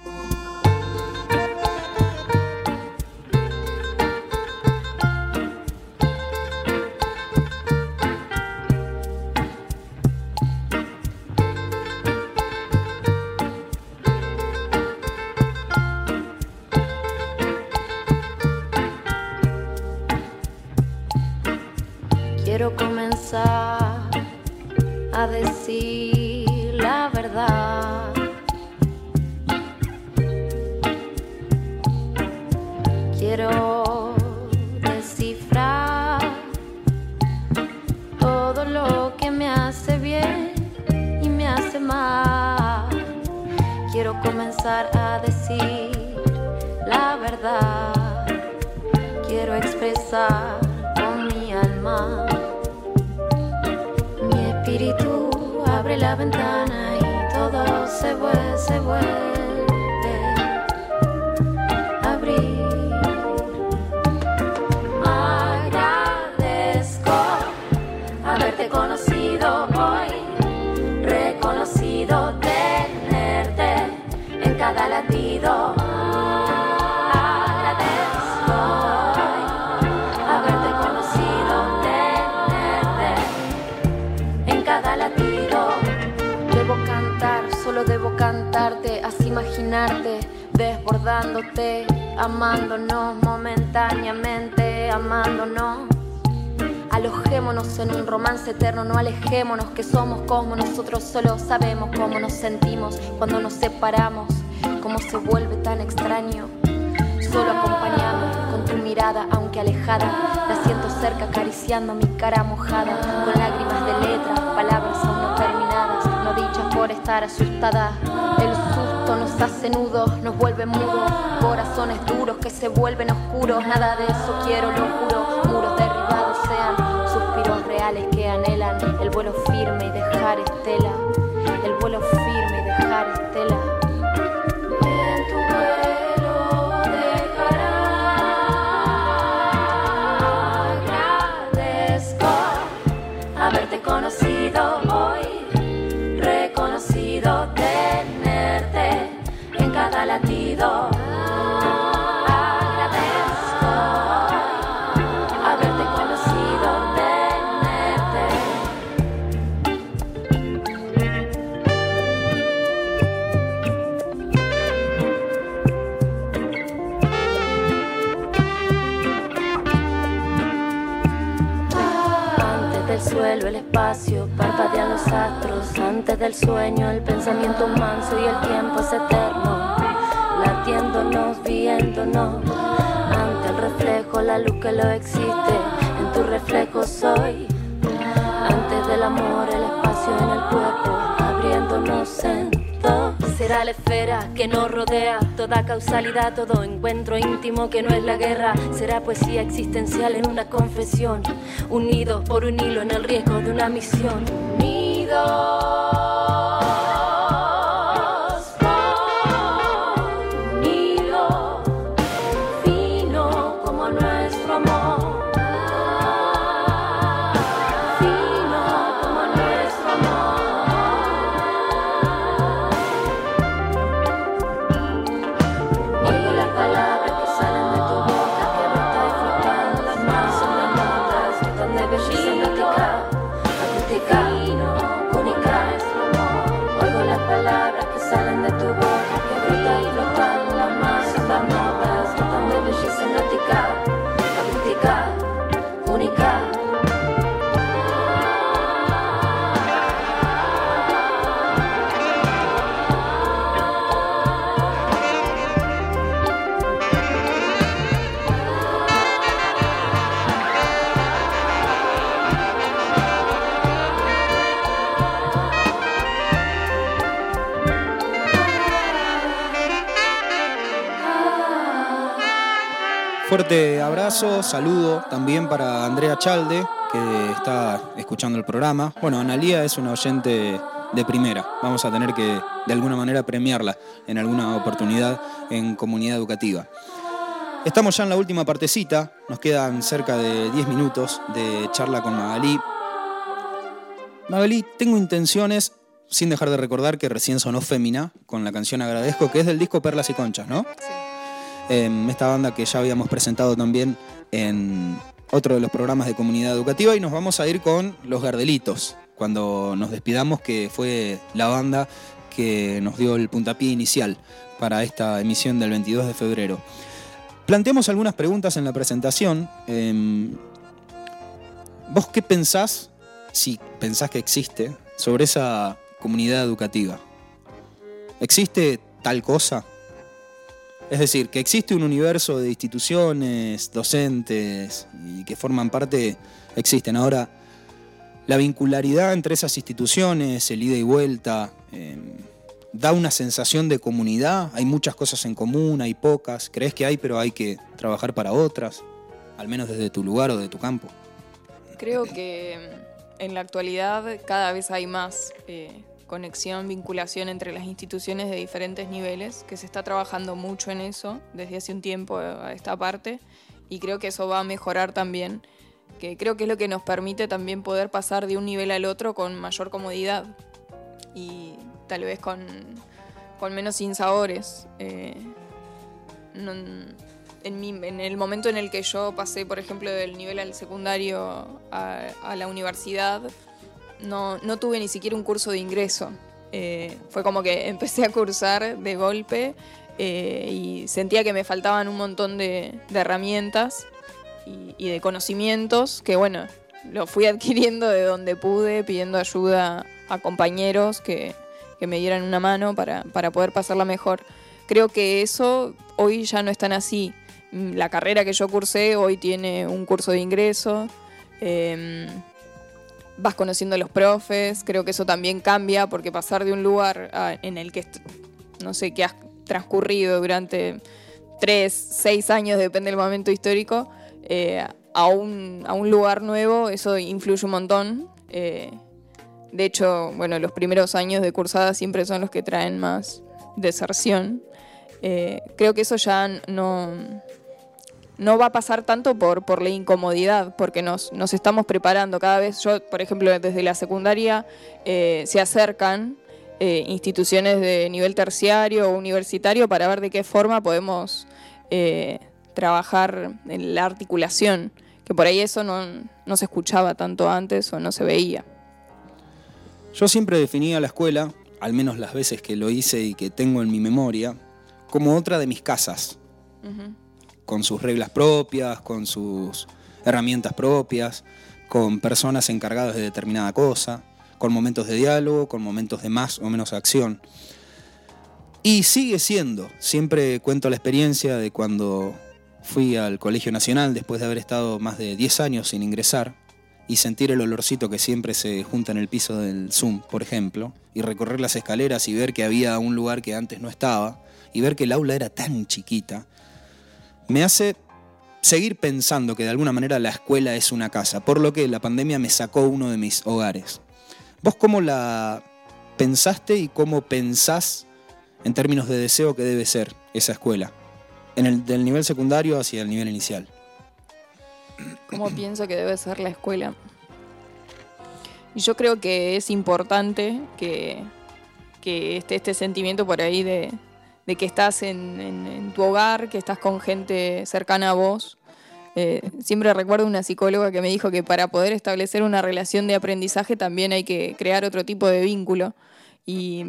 Momentáneamente, amándonos. Alojémonos en un romance eterno, no alejémonos que somos como nosotros solo sabemos cómo nos sentimos cuando nos separamos, cómo se vuelve tan extraño. Solo acompañado con tu mirada, aunque alejada, la siento cerca acariciando mi cara mojada, con lágrimas de letras, palabras aún no terminadas, no dichas por estar asustada. El nos hace nudos, nos vuelve mudos, corazones duros que se vuelven oscuros, nada de eso quiero, lo juro, muros derribados sean suspiros reales que anhelan el vuelo firme y dejar estela, parpadean los astros. Antes del sueño, el pensamiento manso y el tiempo es eterno latiéndonos, viéndonos. Ante el reflejo, la luz que lo existe, en tu reflejo soy. Antes del amor, el espacio en el cuerpo, abriéndonos en. Será la esfera que nos rodea, toda causalidad, todo encuentro íntimo que no es la guerra. Será poesía existencial en una confesión, unidos por un hilo en el riesgo de una misión. Unidos. Saludo también para Andrea Chalde, que está escuchando el programa. Bueno, Analía es una oyente de primera. Vamos a tener que de alguna manera premiarla en alguna oportunidad en comunidad educativa. Estamos ya en la última partecita, nos quedan cerca de 10 minutos de charla con Magalí. Magalí, tengo intenciones, sin dejar de recordar que recién sonó Fémina con la canción Agradezco, que es del disco Perlas y Conchas, ¿no? Em, esta banda que ya habíamos presentado también en otro de los programas de comunidad educativa y nos vamos a ir con Los Gardelitos, cuando nos despidamos, que fue la banda que nos dio el puntapié inicial para esta emisión del 22 de febrero. Planteamos algunas preguntas en la presentación. Em, ¿Vos qué pensás, si pensás que existe, sobre esa comunidad educativa? ¿Existe tal cosa? Es decir, que existe un universo de instituciones, docentes y que forman parte, existen. Ahora, la vincularidad entre esas instituciones, el ida y vuelta, em, da una sensación de comunidad. Hay muchas cosas en común, hay pocas. Crees que hay, pero hay que trabajar para otras, al menos desde tu lugar o de tu campo. Creo que en la actualidad cada vez hay más eh, conexión, vinculación entre las instituciones de diferentes niveles, que se está trabajando mucho en eso desde hace un tiempo a esta parte y creo que eso va a mejorar también, que creo que es lo que nos permite también poder pasar de un nivel al otro con mayor comodidad y tal vez con, con menos sinsabores. Eh, en, mi- en el momento en el que yo pasé, por ejemplo, del nivel al secundario a, a la universidad, no, no tuve ni siquiera un curso de ingreso. Eh, fue como que empecé a cursar de golpe eh, y sentía que me faltaban un montón de, herramientas y, de conocimientos que, bueno, lo fui adquiriendo de donde pude, pidiendo ayuda a compañeros que, que me dieran una mano para, para poder pasarla mejor. Creo que eso hoy ya no es tan así. La carrera que yo cursé hoy tiene un curso de ingreso. em, vas conociendo a los profes, creo que eso también cambia porque pasar de un lugar en el que, no sé, que has transcurrido durante tres, seis años, depende del momento histórico, eh, a, un, a un lugar nuevo, eso influye un montón. eh, de hecho, bueno, los primeros años de cursada siempre son los que traen más deserción. Eh, creo que eso ya no, no va a pasar tanto por, por la incomodidad, porque nos, nos estamos preparando cada vez. Yo, por ejemplo, desde la secundaria eh, se acercan eh, instituciones de nivel terciario o universitario para ver de qué forma podemos eh, trabajar en la articulación, que por ahí eso no, no se escuchaba tanto antes o no se veía. Yo siempre definía la escuela, al menos las veces que lo hice y que tengo en mi memoria, como otra de mis casas, con sus reglas propias, con sus herramientas propias, con personas encargadas de determinada cosa, con momentos de diálogo, con momentos de más o menos acción. Y sigue siendo, siempre cuento la experiencia de cuando fui al Colegio Nacional después de haber estado más de 10 años sin ingresar y sentir el olorcito que siempre se junta en el piso del Zoom, por ejemplo, y recorrer las escaleras y ver que había un lugar que antes no estaba, y ver que el aula era tan chiquita, me hace seguir pensando que de alguna manera la escuela es una casa, por lo que la pandemia me sacó uno de mis hogares. ¿Vos cómo la pensaste y cómo pensás en términos de deseo que debe ser esa escuela? En el, del nivel secundario hacia el nivel inicial. cómo pienso que debe ser la escuela. Yo creo que es importante que, que esté este sentimiento por ahí de, de que estás en, tu hogar, que estás con gente cercana a vos. Eh, siempre recuerdo una psicóloga que me dijo que para poder establecer una relación de aprendizaje también hay que crear otro tipo de vínculo. Y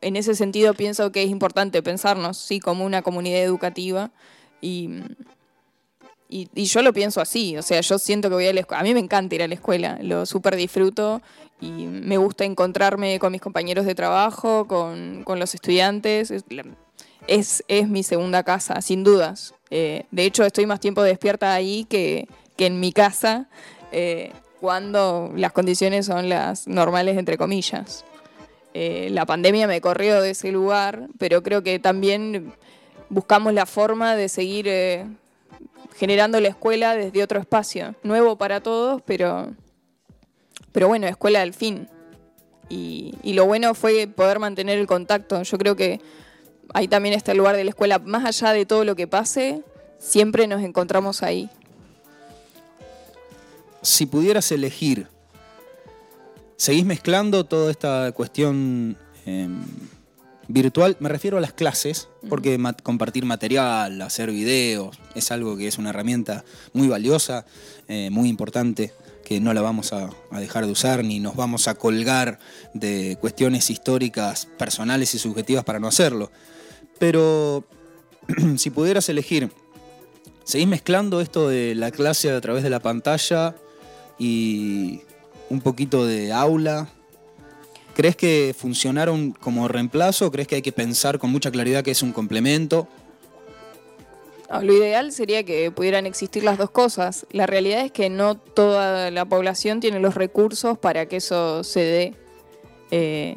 en ese sentido pienso que es importante pensarnos, sí, como una comunidad educativa y, y, y yo lo pienso así, o sea, yo siento que voy a la escuela, a mí me encanta ir a la escuela, lo súper disfruto y me gusta encontrarme con mis compañeros de trabajo, con, con los estudiantes, es, es, mi segunda casa, sin dudas. Eh, de hecho, estoy más tiempo despierta ahí que, que en mi casa, eh, cuando las condiciones son las normales, entre comillas. Eh, la pandemia me corrió de ese lugar, pero creo que también buscamos la forma de seguir generando la escuela desde otro espacio, nuevo para todos, pero, pero bueno, escuela al fin. Y, y lo bueno fue poder mantener el contacto. Yo creo que ahí también está el lugar de la escuela, más allá de todo lo que pase, siempre nos encontramos ahí. Si pudieras elegir, ¿seguís mezclando toda esta cuestión em, virtual? Me refiero a las clases, porque compartir material, hacer videos, es algo que es una herramienta muy valiosa, eh, muy importante, que no la vamos a, dejar de usar, ni nos vamos a colgar de cuestiones históricas, personales y subjetivas para no hacerlo. Pero si pudieras elegir, ¿seguís mezclando esto de la clase a través de la pantalla y un poquito de aula? ¿Crees que funcionaron como reemplazo crees que hay que pensar con mucha claridad que es un complemento? Lo ideal sería que pudieran existir las dos cosas. La realidad es que no toda la población tiene los recursos para que eso se dé. Eh,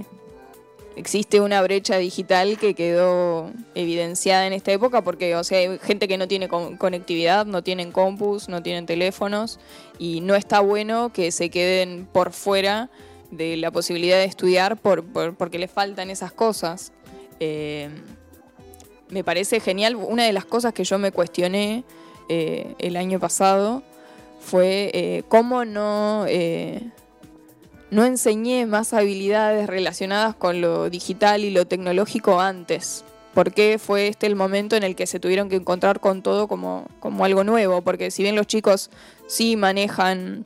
existe una brecha digital que quedó evidenciada en esta época porque, o sea, hay gente que no tiene con- conectividad, no tienen compus, no tienen teléfonos y no está bueno que se queden por fuera de la posibilidad de estudiar por, por- porque les faltan esas cosas. Eh, me parece genial. Una de las cosas que yo me cuestioné eh, el año pasado fue eh, cómo no, eh, no enseñé más habilidades relacionadas con lo digital y lo tecnológico antes. ¿Por qué fue este el momento en el que se tuvieron que encontrar con todo como, como algo nuevo? Porque si bien los chicos sí manejan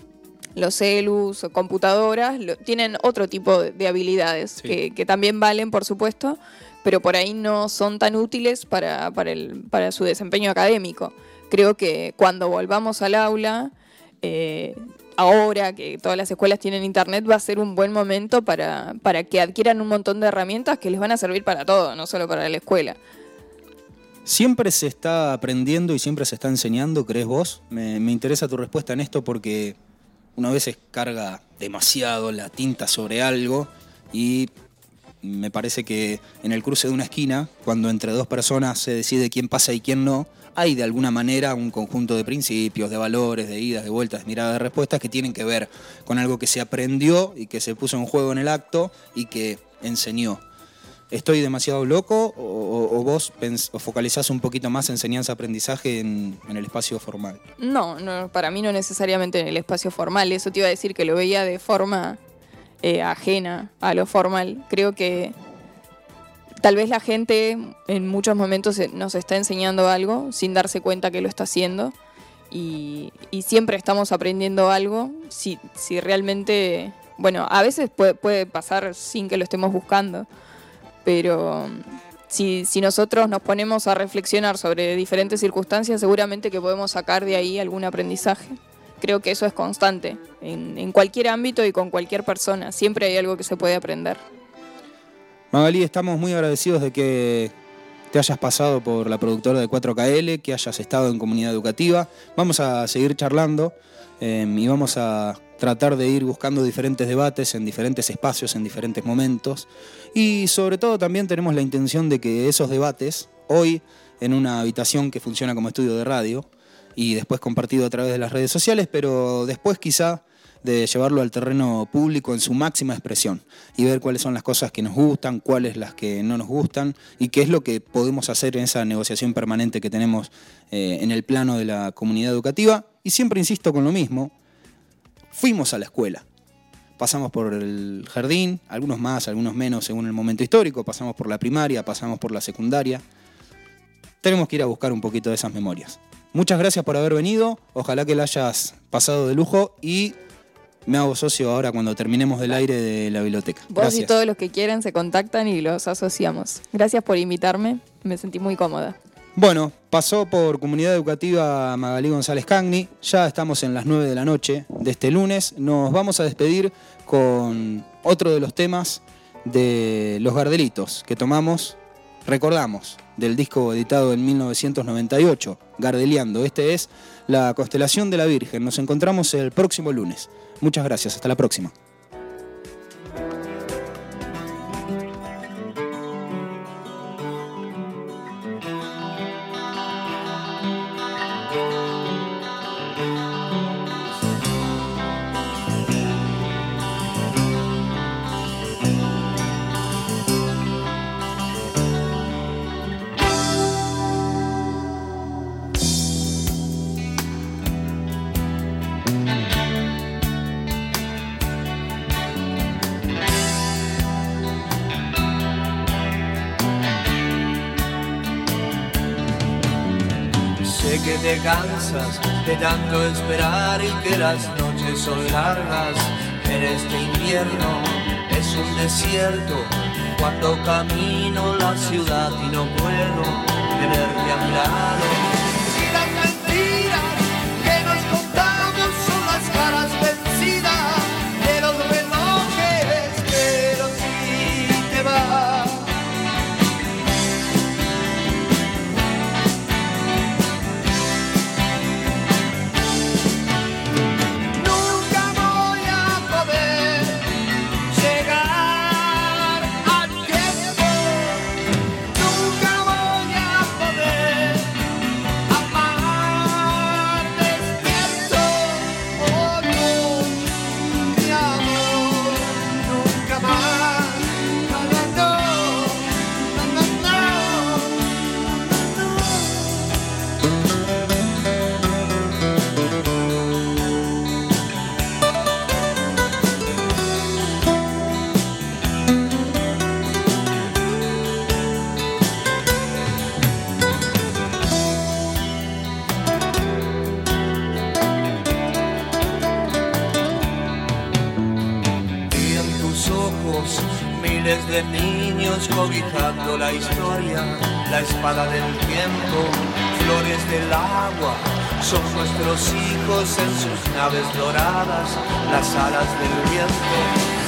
los celus o computadoras, lo- tienen otro tipo de, de habilidades Sí. que, que también valen, por supuesto, pero por ahí no son tan útiles para, para, el, para su desempeño académico. Creo que cuando volvamos al aula, eh, ahora que todas las escuelas tienen internet, va a ser un buen momento para, para que adquieran un montón de herramientas que les van a servir para todo, no solo para la escuela. ¿Siempre se está aprendiendo y siempre se está enseñando, crees vos? Me, me interesa tu respuesta en esto porque una vez carga demasiado la tinta sobre algo y me parece que en el cruce de una esquina, cuando entre dos personas se decide quién pasa y quién no, hay de alguna manera un conjunto de principios, de valores, de idas, de vueltas, de miradas, de respuestas que tienen que ver con algo que se aprendió y que se puso en juego en el acto y que enseñó. ¿Estoy demasiado loco o, vos o focalizás un poquito más enseñanza-aprendizaje en, en el espacio formal? No, no, para mí no necesariamente en el espacio formal. Eso te iba a decir que lo veía de forma eh, ajena a lo formal. Creo que tal vez la gente en muchos momentos nos está enseñando algo sin darse cuenta que lo está haciendo. Y, y siempre estamos aprendiendo algo si, si realmente, bueno, a veces puede, puede pasar sin que lo estemos buscando, pero si, si nosotros nos ponemos a reflexionar sobre diferentes circunstancias, seguramente que podemos sacar de ahí algún aprendizaje. Creo que eso es constante en, cualquier ámbito y con cualquier persona. Siempre hay algo que se puede aprender. Magalí, estamos muy agradecidos de que te hayas pasado por la productora de 4KL, que hayas estado en comunidad educativa. Vamos a seguir charlando eh, y vamos a tratar de ir buscando diferentes debates en diferentes espacios, en diferentes momentos. Y sobre todo también tenemos la intención de que esos debates, hoy en una habitación que funciona como estudio de radio, y después compartido a través de las redes sociales, pero después quizá de llevarlo al terreno público en su máxima expresión y ver cuáles son las cosas que nos gustan, cuáles las que no nos gustan y qué es lo que podemos hacer en esa negociación permanente que tenemos eh, en el plano de la comunidad educativa. Y siempre insisto con lo mismo, fuimos a la escuela. Pasamos por el jardín, algunos más, algunos menos según el momento histórico, pasamos por la primaria, pasamos por la secundaria. Tenemos que ir a buscar un poquito de esas memorias. Muchas gracias por haber venido, ojalá que la hayas pasado de lujo y me hago socio ahora cuando terminemos del aire de la biblioteca. Vos Gracias. y todos los que quieran se contactan y los asociamos. Gracias por invitarme, me sentí muy cómoda. Bueno, pasó por Comunidad Educativa Magalí González Cagni. Ya estamos en las 9 de la noche de este lunes. Nos vamos a despedir con otro de los temas de Los Gardelitos que tomamos, recordamos, del disco editado en 1998, Gardeliando. Este es La Constelación de la Virgen. Nos encontramos el próximo lunes. Muchas gracias. Hasta la próxima. De tanto esperar y que las noches son largas en este invierno. Es un desierto cuando camino la ciudad y no puedo tenerte a mi lado la historia, la espada del tiempo, flores del agua, son nuestros hijos en sus naves doradas, las alas del viento.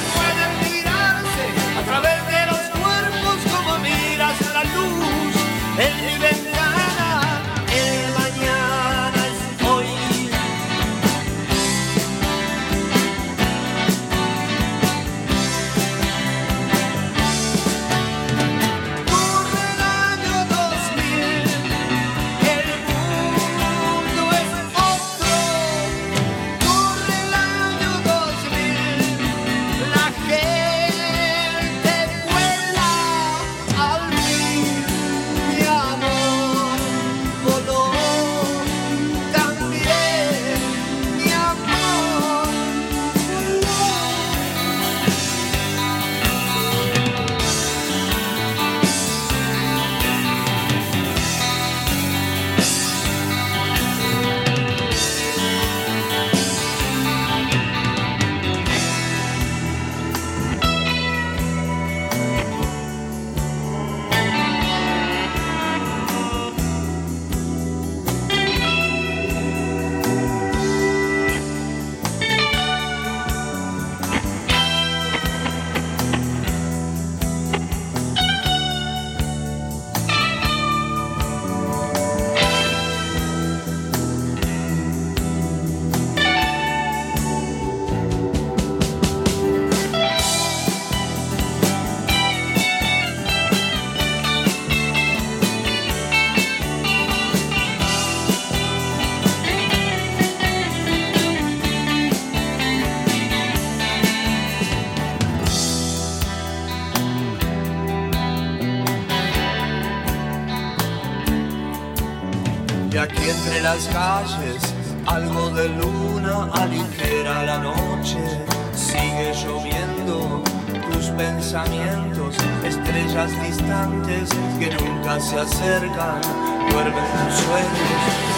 Se acercan, duermen tus sueños.